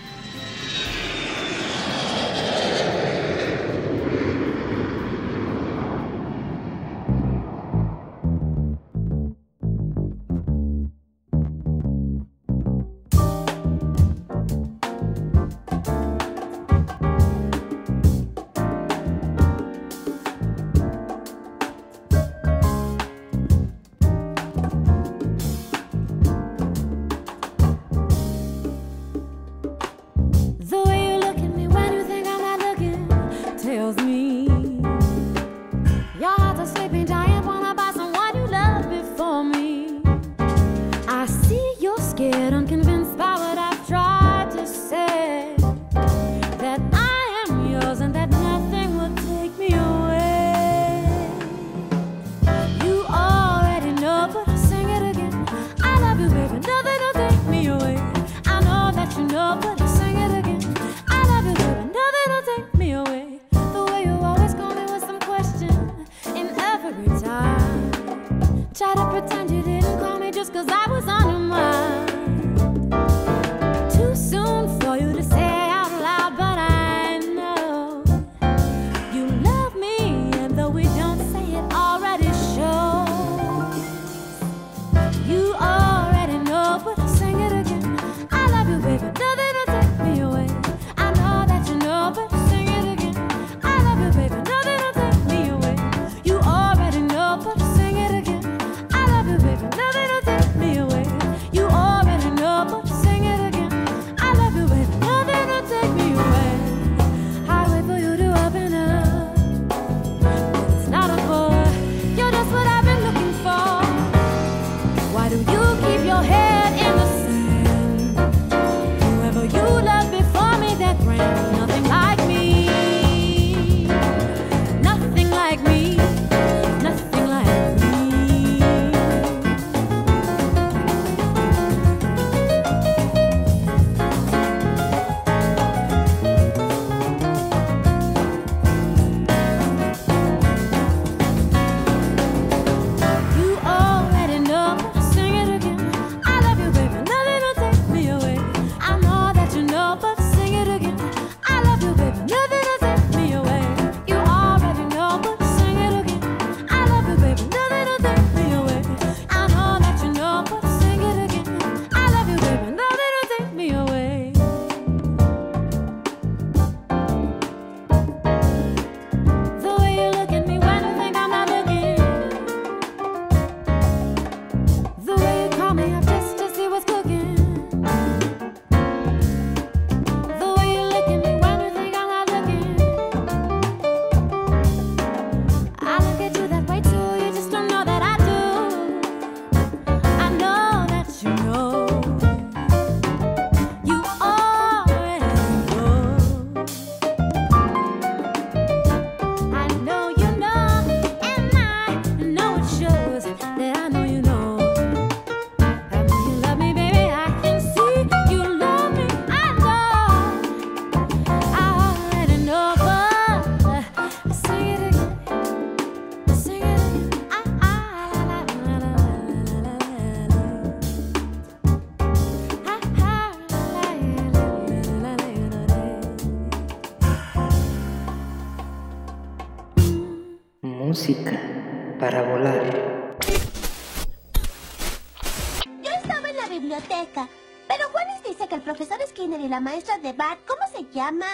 maestra de Bart, ¿cómo se llama?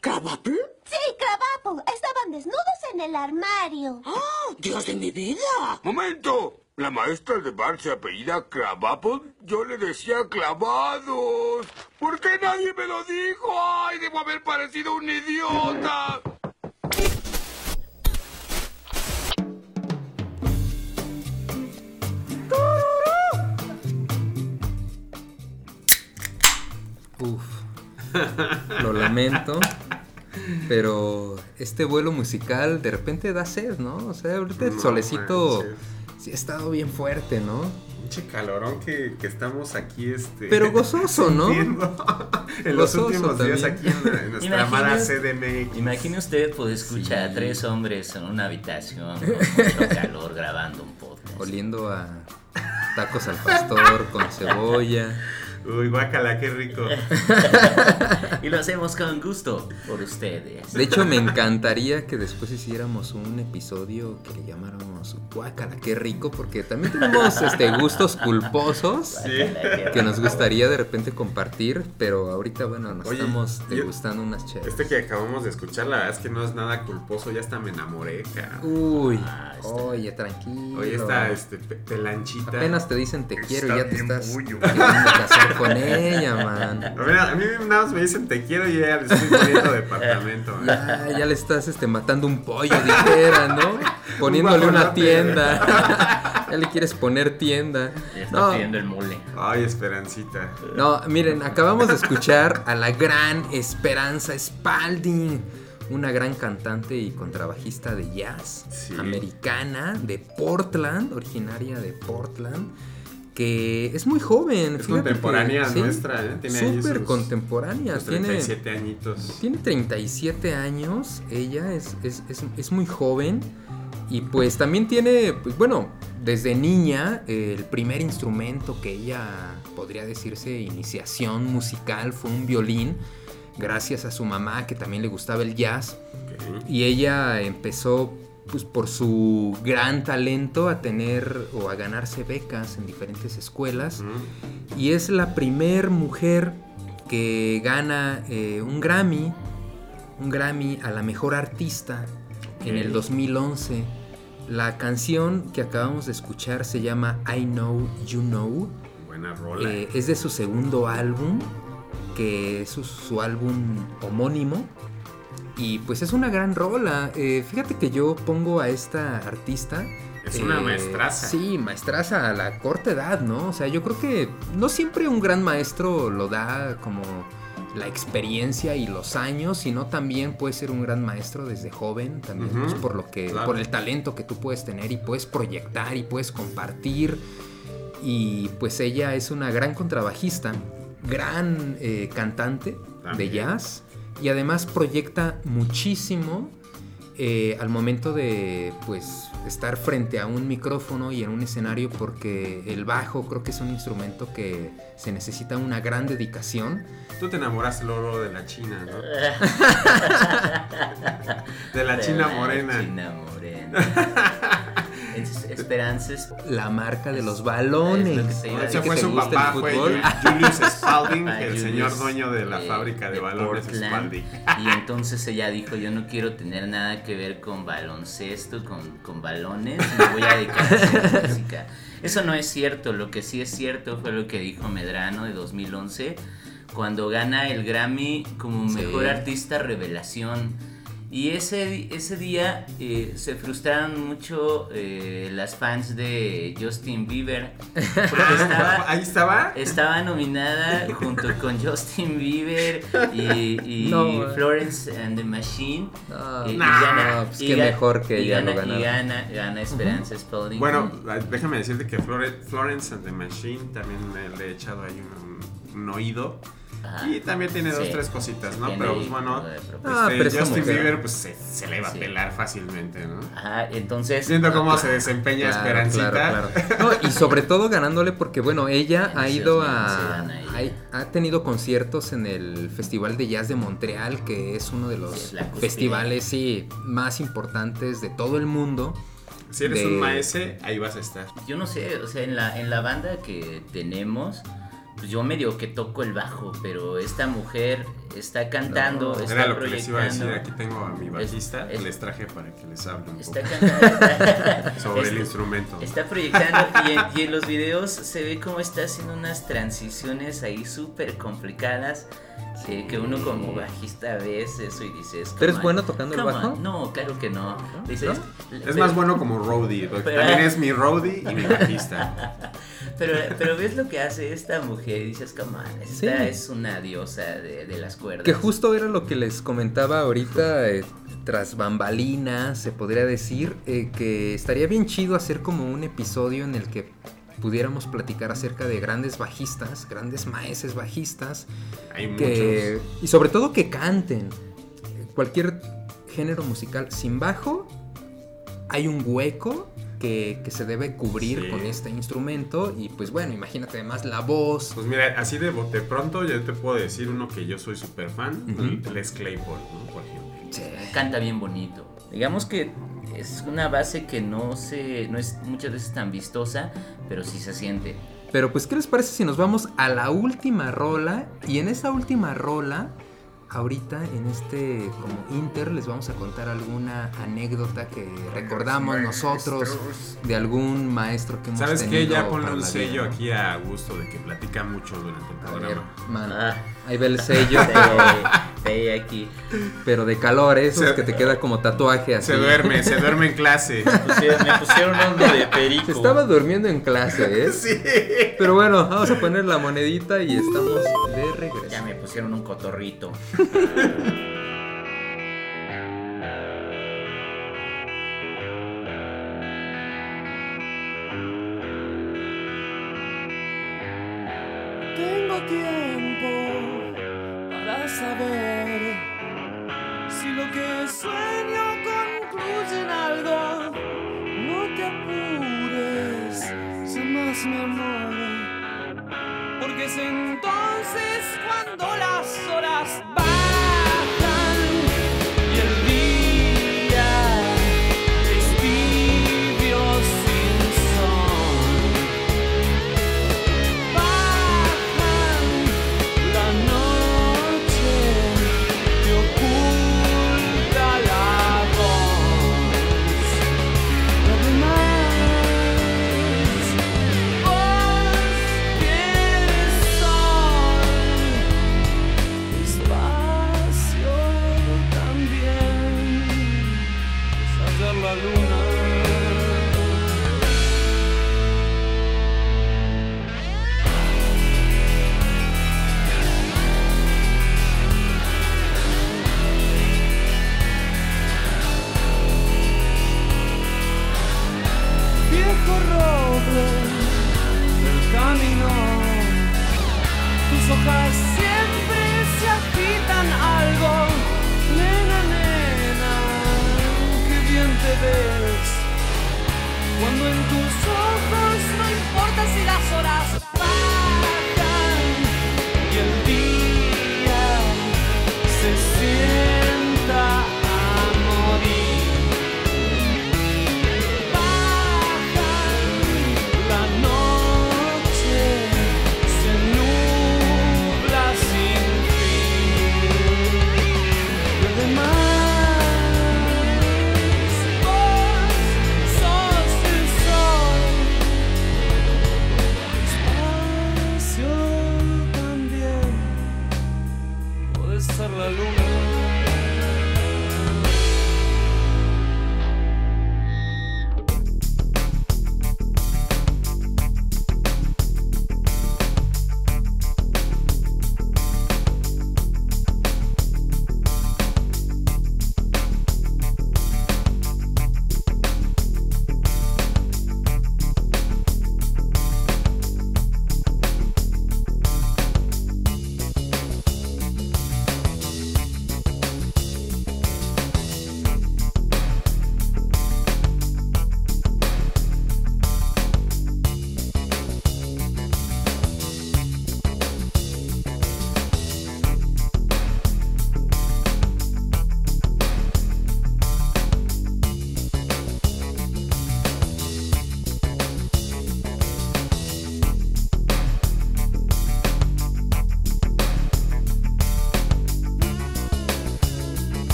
¿Crabapple? Sí, Crabapple. Estaban desnudos en el armario. ¡Oh, Dios de mi vida! ¡Momento! La maestra de Bart se apellida Crabapple. Yo le decía clavados. ¿Por qué nadie me lo dijo? ¡Ay, debo haber parecido un idiota! Uf. Lo lamento. Pero este vuelo musical de repente da sed, ¿no? O sea, ahorita el solecito sí ha estado bien fuerte, ¿no? Pinche calorón que, que, estamos aquí, este. Pero gozoso, ¿no? *laughs* en los últimos días aquí en, en nuestra amada CDMX. Imagine usted, pues escucha sí. a tres hombres en una habitación con mucho *laughs* calor grabando un podcast. Oliendo a tacos al pastor con cebolla. Uy, guácala, qué rico. *laughs* y lo hacemos con gusto por ustedes. De hecho, me encantaría que después hiciéramos un episodio que le llamáramos Guácala, qué rico, porque también tenemos este, gustos culposos Sí. que nos gustaría de repente compartir, pero ahorita, bueno, nos Oye, estamos yo- degustando unas chelas. Este que acabamos de escuchar, la verdad es que no es nada culposo, ya hasta me enamoré, cara. Uy, Ah, oye, tranquilo. Oye, esta este, pe- pelanchita. Apenas te dicen te quiero y ya te estás queriendo casar con ella, man. A, ver, a mí nada más me dicen te quiero y ya le estoy poniendo *laughs* departamento. man. Ya, ya le estás este, matando un pollo, dijera, ¿no? *laughs* Poniéndole una tienda. *laughs* ya le quieres poner tienda. Ya está No, pidiendo el mole. Ay, Esperancita. no, miren, acabamos de escuchar a la gran Esperanza Spalding. Una gran cantante y contrabajista de jazz Sí. americana de Portland, originaria de Portland, que es muy joven. Es que- contemporánea nuestra, ¿eh? Tiene Súper contemporánea. Tiene, 37 añitos. tiene 37 años, ella es, es, es- es muy joven y pues también tiene, pues bueno, desde niña eh, el primer instrumento que ella podría decirse iniciación musical fue un violín, gracias a su mamá que también le gustaba el jazz y ella empezó pues por su gran talento a tener o a ganarse becas en diferentes escuelas y es la primer mujer que gana eh, un Grammy, un Grammy a la mejor artista en el Ok. 2011. La canción que acabamos de escuchar se llama I Know You Know. Buena rola. Eh, es de su segundo álbum, que es su, su álbum homónimo. Y pues es una gran rola. Eh, fíjate que yo pongo a esta artista. Es una maestraza. Sí, maestraza a la corta edad, ¿no? O sea, yo creo que no siempre un gran maestro lo da como la experiencia y los años, sino también puede ser un gran maestro desde joven, también pues, por lo que, claro. por el talento que tú puedes tener y puedes proyectar y puedes compartir. Y pues ella es una gran contrabajista, gran eh, cantante de jazz y además proyecta muchísimo eh, al momento de pues estar frente a un micrófono y en un escenario porque el bajo creo que es un instrumento que se necesita una gran dedicación. Tú te enamoraste Loro de la China, ¿no? *laughs* de la De China la morena. China morena. *laughs* Es- Esperanzas. La marca de los balones. Es lo que te iba a Ese fue su papá, fue Julius Spalding, *laughs* el Julius, señor dueño de la eh, fábrica de, de balones Portland. Spalding. Y entonces ella dijo, yo no quiero tener nada que ver con baloncesto, con, con balones, me voy a dedicar a hacer *laughs* música. Eso no es cierto, lo que sí es cierto fue lo que dijo Medrano de 2011, cuando gana el Grammy como Sí. Mejor Artista Revelación. Y ese, ese día eh, se frustraron mucho eh, las fans de Justin Bieber. Porque *laughs* estaba, Ahí estaba. estaba nominada junto con Justin Bieber y, y *laughs* No. Florence and the Machine. No, y, y nah, gana, pues y qué mejor que y gana, y ganara. gana, gana Esperanza Spalding. Bueno, déjame decirte que Flore- Florence and the Machine también me- le he echado ahí un, un oído. Ajá. Y también tiene dos, Sí. tres cositas, ¿no? Pero pues bueno. Ah, este, pero esta Justin Bieber pues se, se le va Sí. a pelar fácilmente, ¿no? Ajá, entonces. Viendo cómo se desempeña Claro, Esperancita. claro, claro. *laughs* No, y sobre todo ganándole porque, bueno, ella ha ido a... Ha, ha tenido conciertos en el Festival de Jazz de Montreal, que es uno de los festivales sí, más importantes de todo el mundo. Si eres de- un maese, ahí vas a estar. Yo no sé, o sea, en la, en la banda que tenemos, pues yo medio que toco el bajo, pero esta mujer está cantando, No, está Era lo que les iba a decir. proyectando. Aquí tengo a mi bajista. es- les traje para que les hable un Está poco cantando. *laughs* sobre el Está- instrumento. Está proyectando y en, y en los videos se ve cómo está haciendo unas transiciones ahí súper complicadas. eh, que uno como bajista ves eso y dices. ¿Pero es "Come bueno tocando el bajo? on". No, claro que no. Dices, Es más bueno como roadie. porque Pero- También es mi roadie y mi bajista. *laughs* Pero, pero ves lo que hace esta mujer y dices, come on, esta Sí. es una diosa de, de las cuerdas. Que justo era lo que les comentaba ahorita, eh, tras bambalinas, se podría decir, eh, que estaría bien chido hacer como un episodio en el que pudiéramos platicar acerca de grandes bajistas, grandes maestros bajistas, Hay que, y sobre todo que canten. Cualquier género musical sin bajo, hay un hueco que, que se debe cubrir Sí. con este instrumento y pues bueno, imagínate además la voz. Pues mira, así de bote pronto yo te puedo decir uno que yo soy súper fan. Les Claypool, ¿no? Por ejemplo. Canta bien bonito. Digamos que es una base que no se, no es muchas veces tan vistosa, pero sí se siente. Pero pues, ¿qué les parece si nos vamos a la última rola? Y en esa última rola, ahorita en este como inter, les vamos a contar alguna anécdota que recordamos nosotros de algún maestro que hemos ¿Sabes qué? tenido Ya ponle un sello vida. aquí a gusto de que platica mucho durante el programa. man, Ah. ahí ve el *laughs* sello. Ve aquí. Pero de calor, esos Se- que te queda como tatuaje así. Se duerme, se duerme en clase. *laughs* me pusieron uno de perico. Se estaba durmiendo en clase, ¿eh? *laughs* Sí. Pero bueno, vamos a poner la monedita y estamos de regreso. Ya me pusieron un cotorrito. Yeah. *laughs*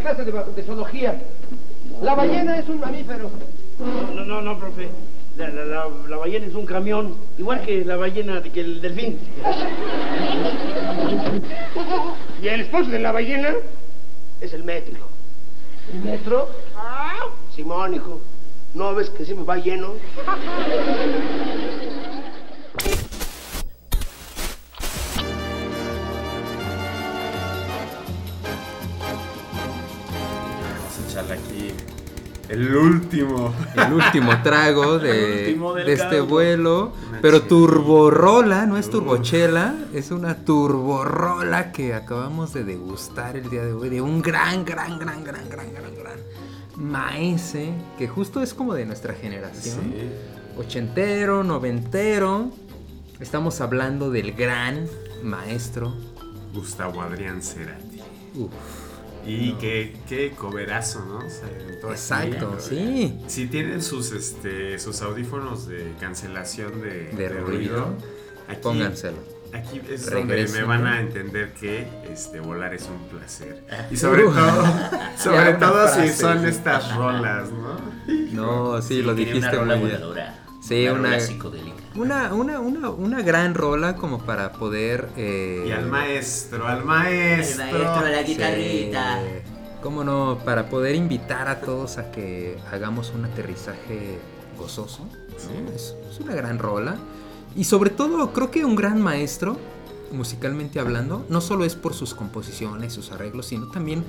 clase de, de zoología. La ballena es un mamífero. No, no, no, no, profe. La, la, la, la ballena es un camión, igual que la ballena, que el delfín. Y el esposo de la ballena es el metro. ¿El metro? Simón, hijo. ¿No ves que siempre va lleno? Último. El último trago *laughs* de, último del de este caldo. vuelo. Una Pero turborola, no es turbochela, es una turborola que acabamos de degustar el día de hoy de un gran, gran, gran, gran, gran, gran, gran maese que justo es como de nuestra generación. Ochentero, noventero. Estamos hablando del gran maestro Gustavo Adrián Cerati. Uf. Y No. qué, qué coberazo, ¿no? Aquí, Exacto, ¿no? sí. Si tienen sus, este, sus audífonos de cancelación de, De ruido, aquí, pónganselo. Aquí es Regresen, donde me van a entender que este, volar es un placer. Y sobre Uh. todo, *laughs* sobre todo si son estas rolas, ¿no? No, sí, lo tiene dijiste una rola muy bien. Sí, una una, rola psicodélica. Una, una, una, una gran rola como para poder... eh, Y al maestro, al maestro. El maestro de la guitarrita. Sí. ¿Cómo no? Para poder invitar a todos a que hagamos un aterrizaje gozoso. ¿no? Es, es una gran rola. Y sobre todo, creo que un gran maestro, musicalmente hablando, no solo es por sus composiciones, sus arreglos, sino también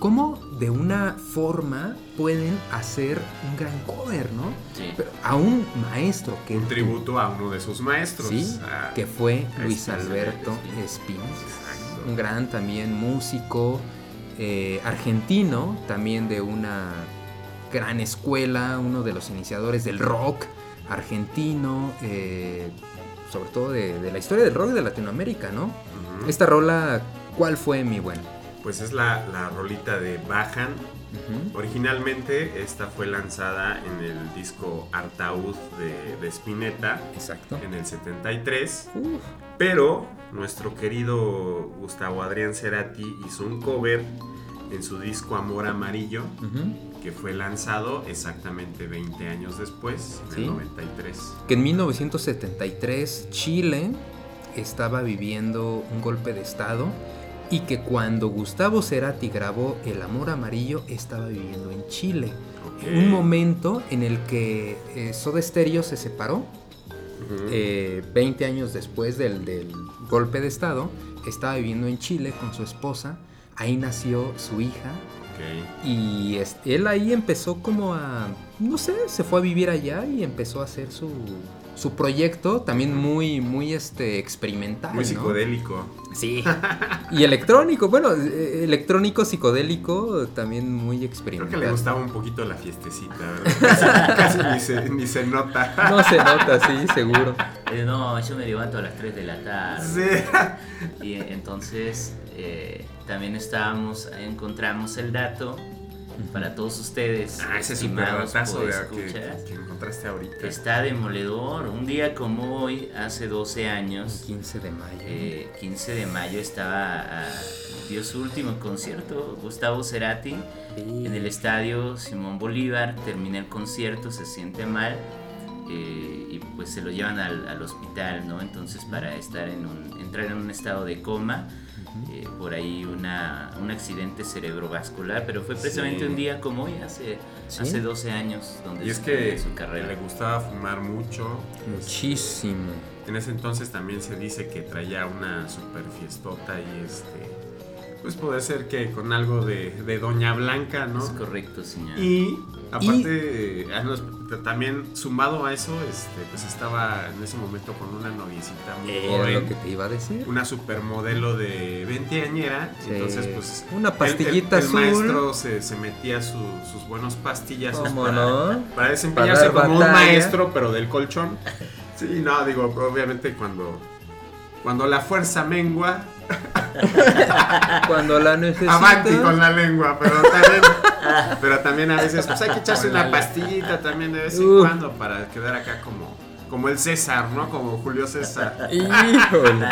cómo de una forma pueden hacer un gran cover, ¿no? Sí. Pero a un maestro que Un tributo a uno de sus maestros. Sí, a- que fue Luis. Alberto Espinosa. Exacto. Un gran también músico eh, argentino, también de una gran escuela, uno de los iniciadores del rock argentino, eh, sobre todo de, de la historia del rock de Latinoamérica, ¿no? Esta rola, ¿cuál fue mi buen? Pues es la, la rolita de Bajan. Originalmente esta fue lanzada en el disco Artaud de, de Spinetta Exacto. en el 73. Uf. Pero nuestro querido Gustavo Adrián Cerati hizo un cover en su disco Amor Amarillo que fue lanzado exactamente 20 años después, en Sí. el 93. que en 1973 Chile estaba viviendo un golpe de estado y que cuando Gustavo Cerati grabó El Amor Amarillo estaba viviendo en Chile. Un momento en el que eh, Soda Stereo se separó, Ujú. eh, 20 años después del, del golpe de estado, estaba viviendo en Chile con su esposa, ahí nació su hija, y es- él ahí empezó como a, no sé, se fue a vivir allá y empezó a hacer su, su proyecto, también muy, muy este, experimental. Muy ¿no? psicodélico. Sí. Y electrónico, bueno, eh, electrónico, psicodélico, también muy Creo experimental. que le gustaba un poquito la fiestecita, ¿verdad? *laughs* Casi, casi ni, se, ni se nota. No se nota, sí, seguro. Eh, no, yo me levanto a las 3 de la tarde. Sí. Y eh, entonces eh, también estábamos, encontramos el dato para todos ustedes. Ah, ese super ratazo de- que, que encontraste ahorita. Está demoledor. Un día como hoy, hace 12 años, 15 de mayo. eh, 15 de mayo, estaba ah, dio su último concierto, Gustavo Cerati, en el estadio Simón Bolívar. Termina el concierto, se siente mal eh, y pues se lo llevan al, al hospital, ¿no? Entonces para estar en un, entrar en un estado de coma. Eh, por ahí una, un accidente cerebrovascular, pero fue precisamente Sí. un día como hoy, hace, Sí. hace 12 años, donde Y es se que su carrera. le gustaba fumar mucho. Muchísimo. En ese entonces también se dice que traía una super fiestota y este. Pues puede ser que con algo de, de Doña Blanca, ¿no? Es correcto, señor. Y aparte, también sumado a eso, este, pues estaba en ese momento con una noviecita muy Era joven, lo que te iba a decir. una supermodelo de 20 añera. Sí. Entonces, pues. Una el- el- pastillita el, azul. maestro se, se metía su- sus buenos pastillazos ¿Cómo para, no? para desempeñarse Para como un maestro, pero del colchón. Sí, no, digo, obviamente cuando. Cuando la fuerza mengua, *laughs* Cuando la necesitas. avanti con la lengua, pero también, pero también a veces pues hay que echarse la una pastillita también de vez en Uh. cuando para quedar acá como, como el César, ¿no? Como Julio César. *laughs* Híjole.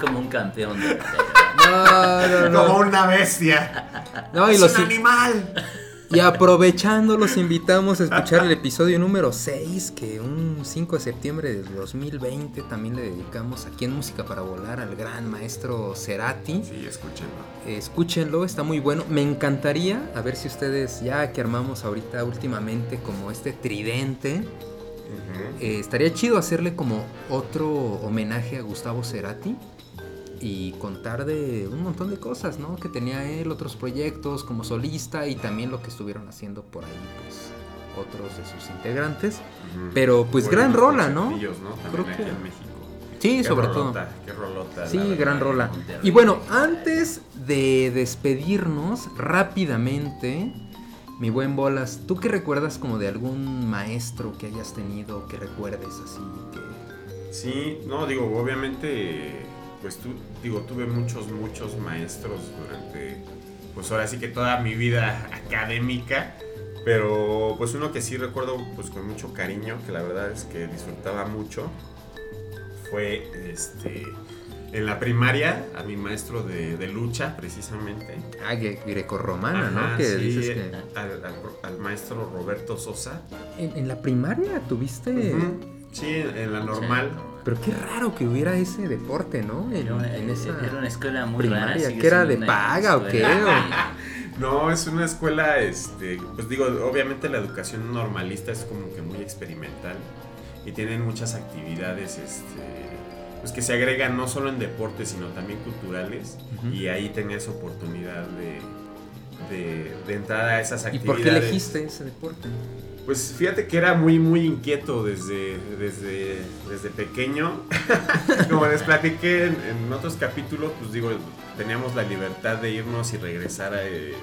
Como un campeón. de- No, no, no. Como una bestia. No, y es los un animal. Y aprovechando, los invitamos a escuchar el episodio número 6, que un 5 de septiembre del 2020 también le dedicamos aquí en Música para Volar al gran maestro Cerati. Sí, escúchenlo. Escúchenlo, está muy bueno. Me encantaría, a ver si ustedes, ya que armamos ahorita últimamente como este tridente, eh, estaría chido hacerle como otro homenaje a Gustavo Cerati y contar de un montón de cosas, ¿no? Que tenía él, otros proyectos como solista y también lo que estuvieron haciendo por ahí, pues otros de sus integrantes. Pero pues gran rola, ¿no? concertillos, ¿no? También Creo que- en México. Sí, Qué sobre rolota, todo. Qué rolota. Sí, verdad. gran rola. Y bueno, antes de despedirnos rápidamente, mi buen Bolas, ¿tú qué recuerdas como de algún maestro que hayas tenido que recuerdes así? Que... Sí, no, digo, obviamente, pues tú, digo, tuve muchos, muchos maestros durante, pues ahora sí que toda mi vida *laughs* académica, pero pues uno que sí recuerdo pues con mucho cariño, que la verdad es que disfrutaba mucho, fue este, en la primaria, a mi maestro de, de lucha, precisamente. Ah, gre- grecorromana, ¿no? Que sí, dices que... al, al- al maestro Roberto Sosa. ¿En, en la primaria tuviste...? Sí, en, en la normal. Pero qué raro que hubiera ese deporte, ¿no? En, Era una- en esa era una escuela muy rara, primaria, sigue que era de paga o qué. *laughs* No, es una escuela, este, pues digo, obviamente la educación normalista es como que muy experimental y tienen muchas actividades, este, pues que se agregan no solo en deportes, sino también culturales y ahí tenías oportunidad de, de, de entrar a esas ¿Y actividades. por qué elegiste ese deporte? Pues fíjate que era muy, muy inquieto desde, desde, desde pequeño. *laughs* Como les platiqué en, en otros capítulos, pues digo, teníamos la libertad de irnos y regresar a... eh,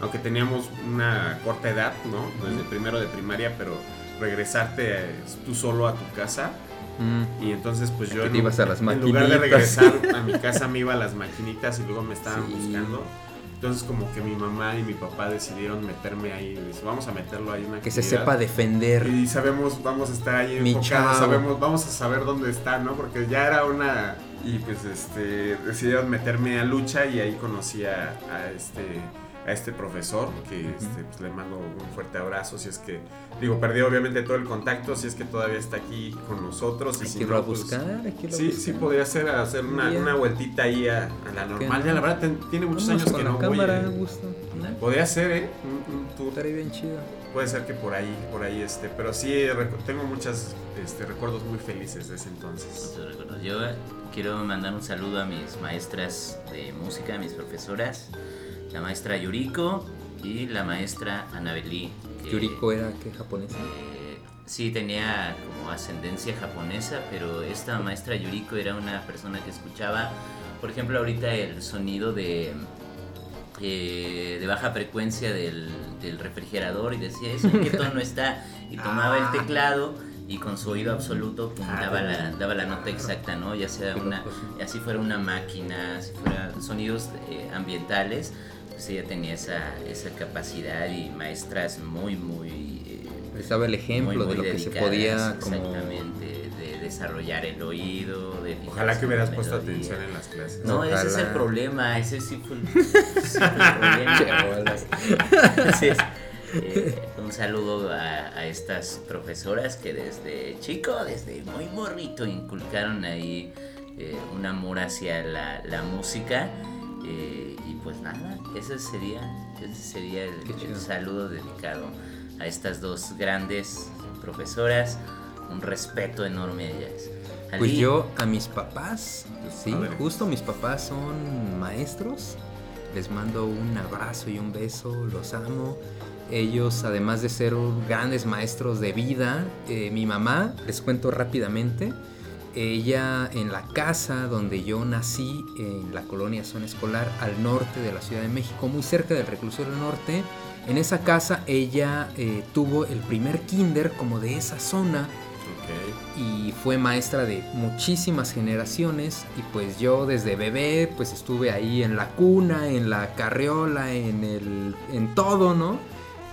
aunque teníamos una corta edad, ¿no? Desde primero de primaria, pero regresarte eh, tú solo a tu casa. Mm. Y entonces pues yo en, ibas a las en lugar de regresar a mi *laughs* casa me iba a las maquinitas y luego me estaban Sí. buscando. Entonces como que mi mamá y mi papá decidieron meterme ahí, vamos a meterlo ahí en una Que se actividad". sepa defender. Y sabemos, vamos a estar ahí enfocados, sabemos, vamos a saber dónde está, ¿no? Porque ya era una... Y pues este, decidieron meterme a lucha y ahí conocí a, a este a este profesor que este, pues, le mando un fuerte abrazo si es que digo perdió obviamente todo el contacto si es que todavía está aquí con nosotros y Hay si que no, a pues, buscar, hay que a sí buscar. sí podría ser hacer una, una vueltita ahí a, a la normal no? ya la verdad ten- tiene muchos Vamos años con que la no cámara, voy eh. gusto. podría ser eh un, un tour Estaría bien chido. Puede ser que por ahí, por ahí este, pero sí recu- tengo muchos este, recuerdos muy felices de ese entonces. Muchos recuerdos. Yo quiero mandar un saludo a mis maestras de música, a mis profesoras, la maestra Yuriko y la maestra Anabeli. que, Yuriko era que japonesa. eh, sí tenía como ascendencia japonesa, pero esta maestra Yuriko era una persona que escuchaba, por ejemplo, ahorita el sonido de eh, de baja frecuencia del, del refrigerador y decía eso, ¿en qué tono está? Y tomaba el teclado y con su oído absoluto daba, la, daba la nota exacta, ¿no? Ya sea una, así fuera una máquina, si fuera sonidos eh, ambientales, pues ella tenía esa, esa capacidad y maestras muy, muy... eh, Les daba el ejemplo de lo que se podía como... Exactamente, de desarrollar el oído, de Ojalá que hubieras puesto atención en las clases. No, ese es el problema, ese sí fue el, *laughs* sí fue el problema. Eh, un saludo a, a estas profesoras que desde chico, desde muy morrito, inculcaron ahí eh, un amor hacia la, la música. Eh, y pues nada, ese sería, ese sería el, saludo dedicado a estas dos grandes profesoras. Un respeto enorme a ellas. Pues yo a mis papás, sí, A ver. justo mis papás son maestros. Les mando un abrazo y un beso, los amo. Ellos, además de ser grandes maestros de vida, eh, mi mamá, les cuento rápidamente, ella en la casa donde yo nací, en la colonia zona escolar, al norte de la Ciudad de México, muy cerca del reclusorio norte, en esa casa ella eh, tuvo el primer kinder como de esa zona Ok. y fue maestra de muchísimas generaciones y pues yo desde bebé pues estuve ahí en la cuna, en la carriola, en el en todo, ¿no?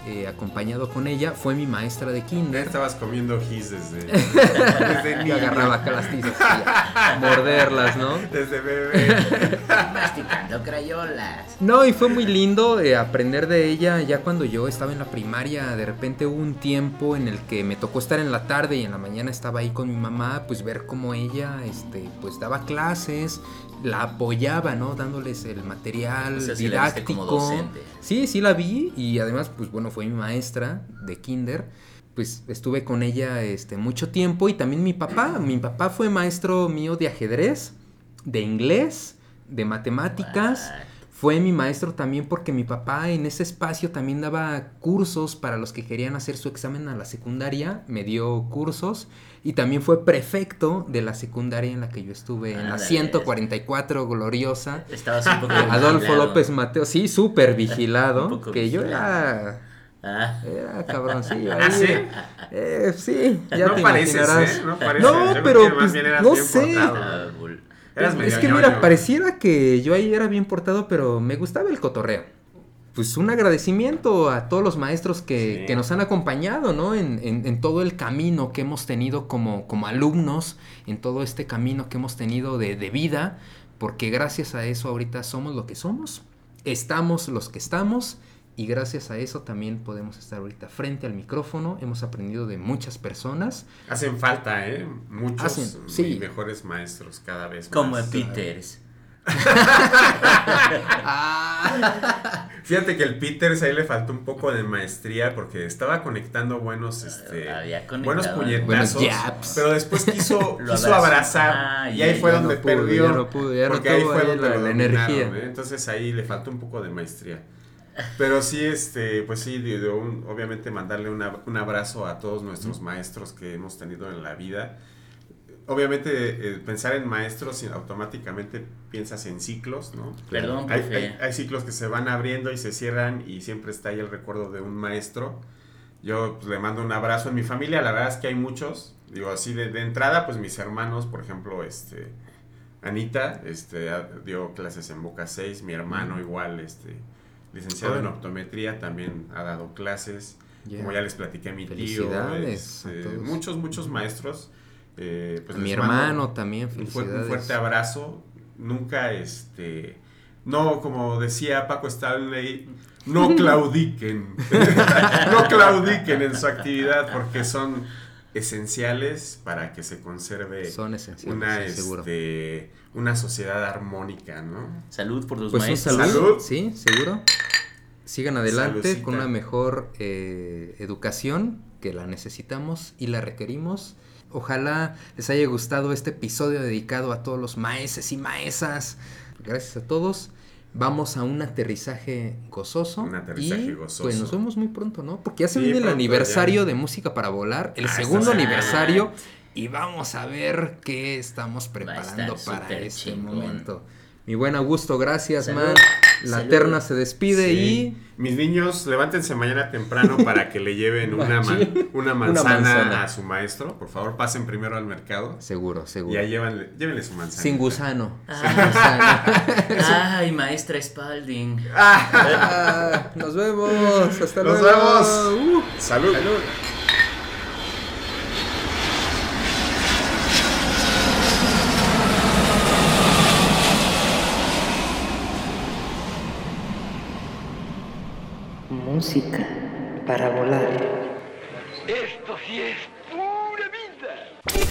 Eh, acompañado con ella, fue mi maestra de Ya kinder. estabas comiendo gis desde, *laughs* desde niño. agarraba acá las tizas morderlas, ¿no? Desde bebé. *laughs* Masticando crayolas. No, y fue muy lindo eh, aprender de ella ya cuando yo estaba en la primaria. De repente hubo un tiempo en el que me tocó estar en la tarde y en la mañana estaba ahí con mi mamá, pues ver cómo ella, este, pues daba clases, la apoyaba, ¿no? Dándoles el material O sea, sí la viste didáctico. como docente. Sí, sí la vi y además, pues bueno, fue mi maestra de kinder. Pues estuve con ella este, mucho tiempo y también mi papá. Mi papá fue maestro mío de ajedrez, de inglés, de matemáticas. Fue mi maestro también porque mi papá en ese espacio también daba cursos para los que querían hacer su examen a la secundaria. Me dio cursos y también fue prefecto de la secundaria en la que yo estuve, en la Ándale. 144 gloriosa. Estabas un poco Adolfo vigilado. López Mateo, sí, súper *laughs* vigilado. que yo era. Ah. Era cabroncillo. *laughs* ¿Ah, ahí. sí? Eh, sí, ya No te pareces, imaginarás. ¿eh? No pareces. No, pero que más pues, no sé. Ah, es que ñoño. mira, pareciera que yo ahí era bien portado, pero me gustaba el cotorreo. Pues un agradecimiento a todos los maestros que, Sí. que nos han acompañado, ¿no? En, en- en todo el camino que hemos tenido como, como alumnos, en todo este camino que hemos tenido de, de vida, porque gracias a eso ahorita somos lo que somos, estamos los que estamos, y gracias a eso también podemos estar ahorita frente al micrófono. Hemos aprendido de muchas personas. Hacen falta, ¿eh? Muchos Hacen, sí. y mejores maestros cada vez Como más. Peters. *laughs* Fíjate que el Peters ahí le faltó un poco de maestría porque estaba conectando buenos, este, buenos puñetazos, pero después quiso, *laughs* quiso abrazar Ah, y ahí fue donde perdió, porque ahí fue donde la- lo la dominaron, energía. ¿eh? entonces ahí le faltó un poco de maestría. Pero sí, este, pues sí, de- de un- obviamente mandarle una- un abrazo a todos nuestros maestros que hemos tenido en la vida. Obviamente, eh, pensar en maestros automáticamente piensas en ciclos, ¿no? Perdón, Hay, hay- hay ciclos que se van abriendo y se cierran y siempre está ahí el recuerdo de un maestro. Yo pues, le mando un abrazo en mi familia, la verdad es que hay muchos. Digo, así de, de entrada, pues mis hermanos, por ejemplo, este, Anita, este, dio clases en Boca 6, mi hermano igual, este, licenciado en optometría, también ha dado clases. Como ya les platiqué a mi tío, Felicidades a este, muchos, muchos maestros. eh, pues A mi hermano también, un, fu- un felicidades. fuerte abrazo. Nunca, este, no, como decía Paco Stanley, no claudiquen, *laughs* no claudiquen en su actividad porque son esenciales para que se conserve Son esenciales, una, sí, seguro. este, una sociedad armónica, ¿no? Salud por los Pues maestros. salud, Salud. sí, seguro. Sigan adelante con una mejor eh, educación que la necesitamos y la requerimos. Ojalá les haya gustado este episodio dedicado a todos los maestros y maesas. Gracias a todos. Vamos a un aterrizaje gozoso. Un aterrizaje y, gozoso. Pues nos vemos muy pronto, ¿no? Porque ya se Sí, viene el aniversario ya. de Música para Volar, el Ah, segundo aniversario. Y vamos a ver qué estamos preparando para este chingón. momento. Mi buen Augusto, gracias, Salud. man. La Salud. terna se despide Sí. Mis niños, levántense mañana temprano para que le lleven una, man- una Una manzana, a su maestro. Por favor, pasen primero al mercado y seguro, y seguro. ahí llévenle, llévenle su manzana. Sin gusano. Ah. *laughs* Ay, maestra Spalding. Ah, nos vemos. Hasta Nos luego. vemos. Uh. Salud. Música para volar. Esto sí es pura vida.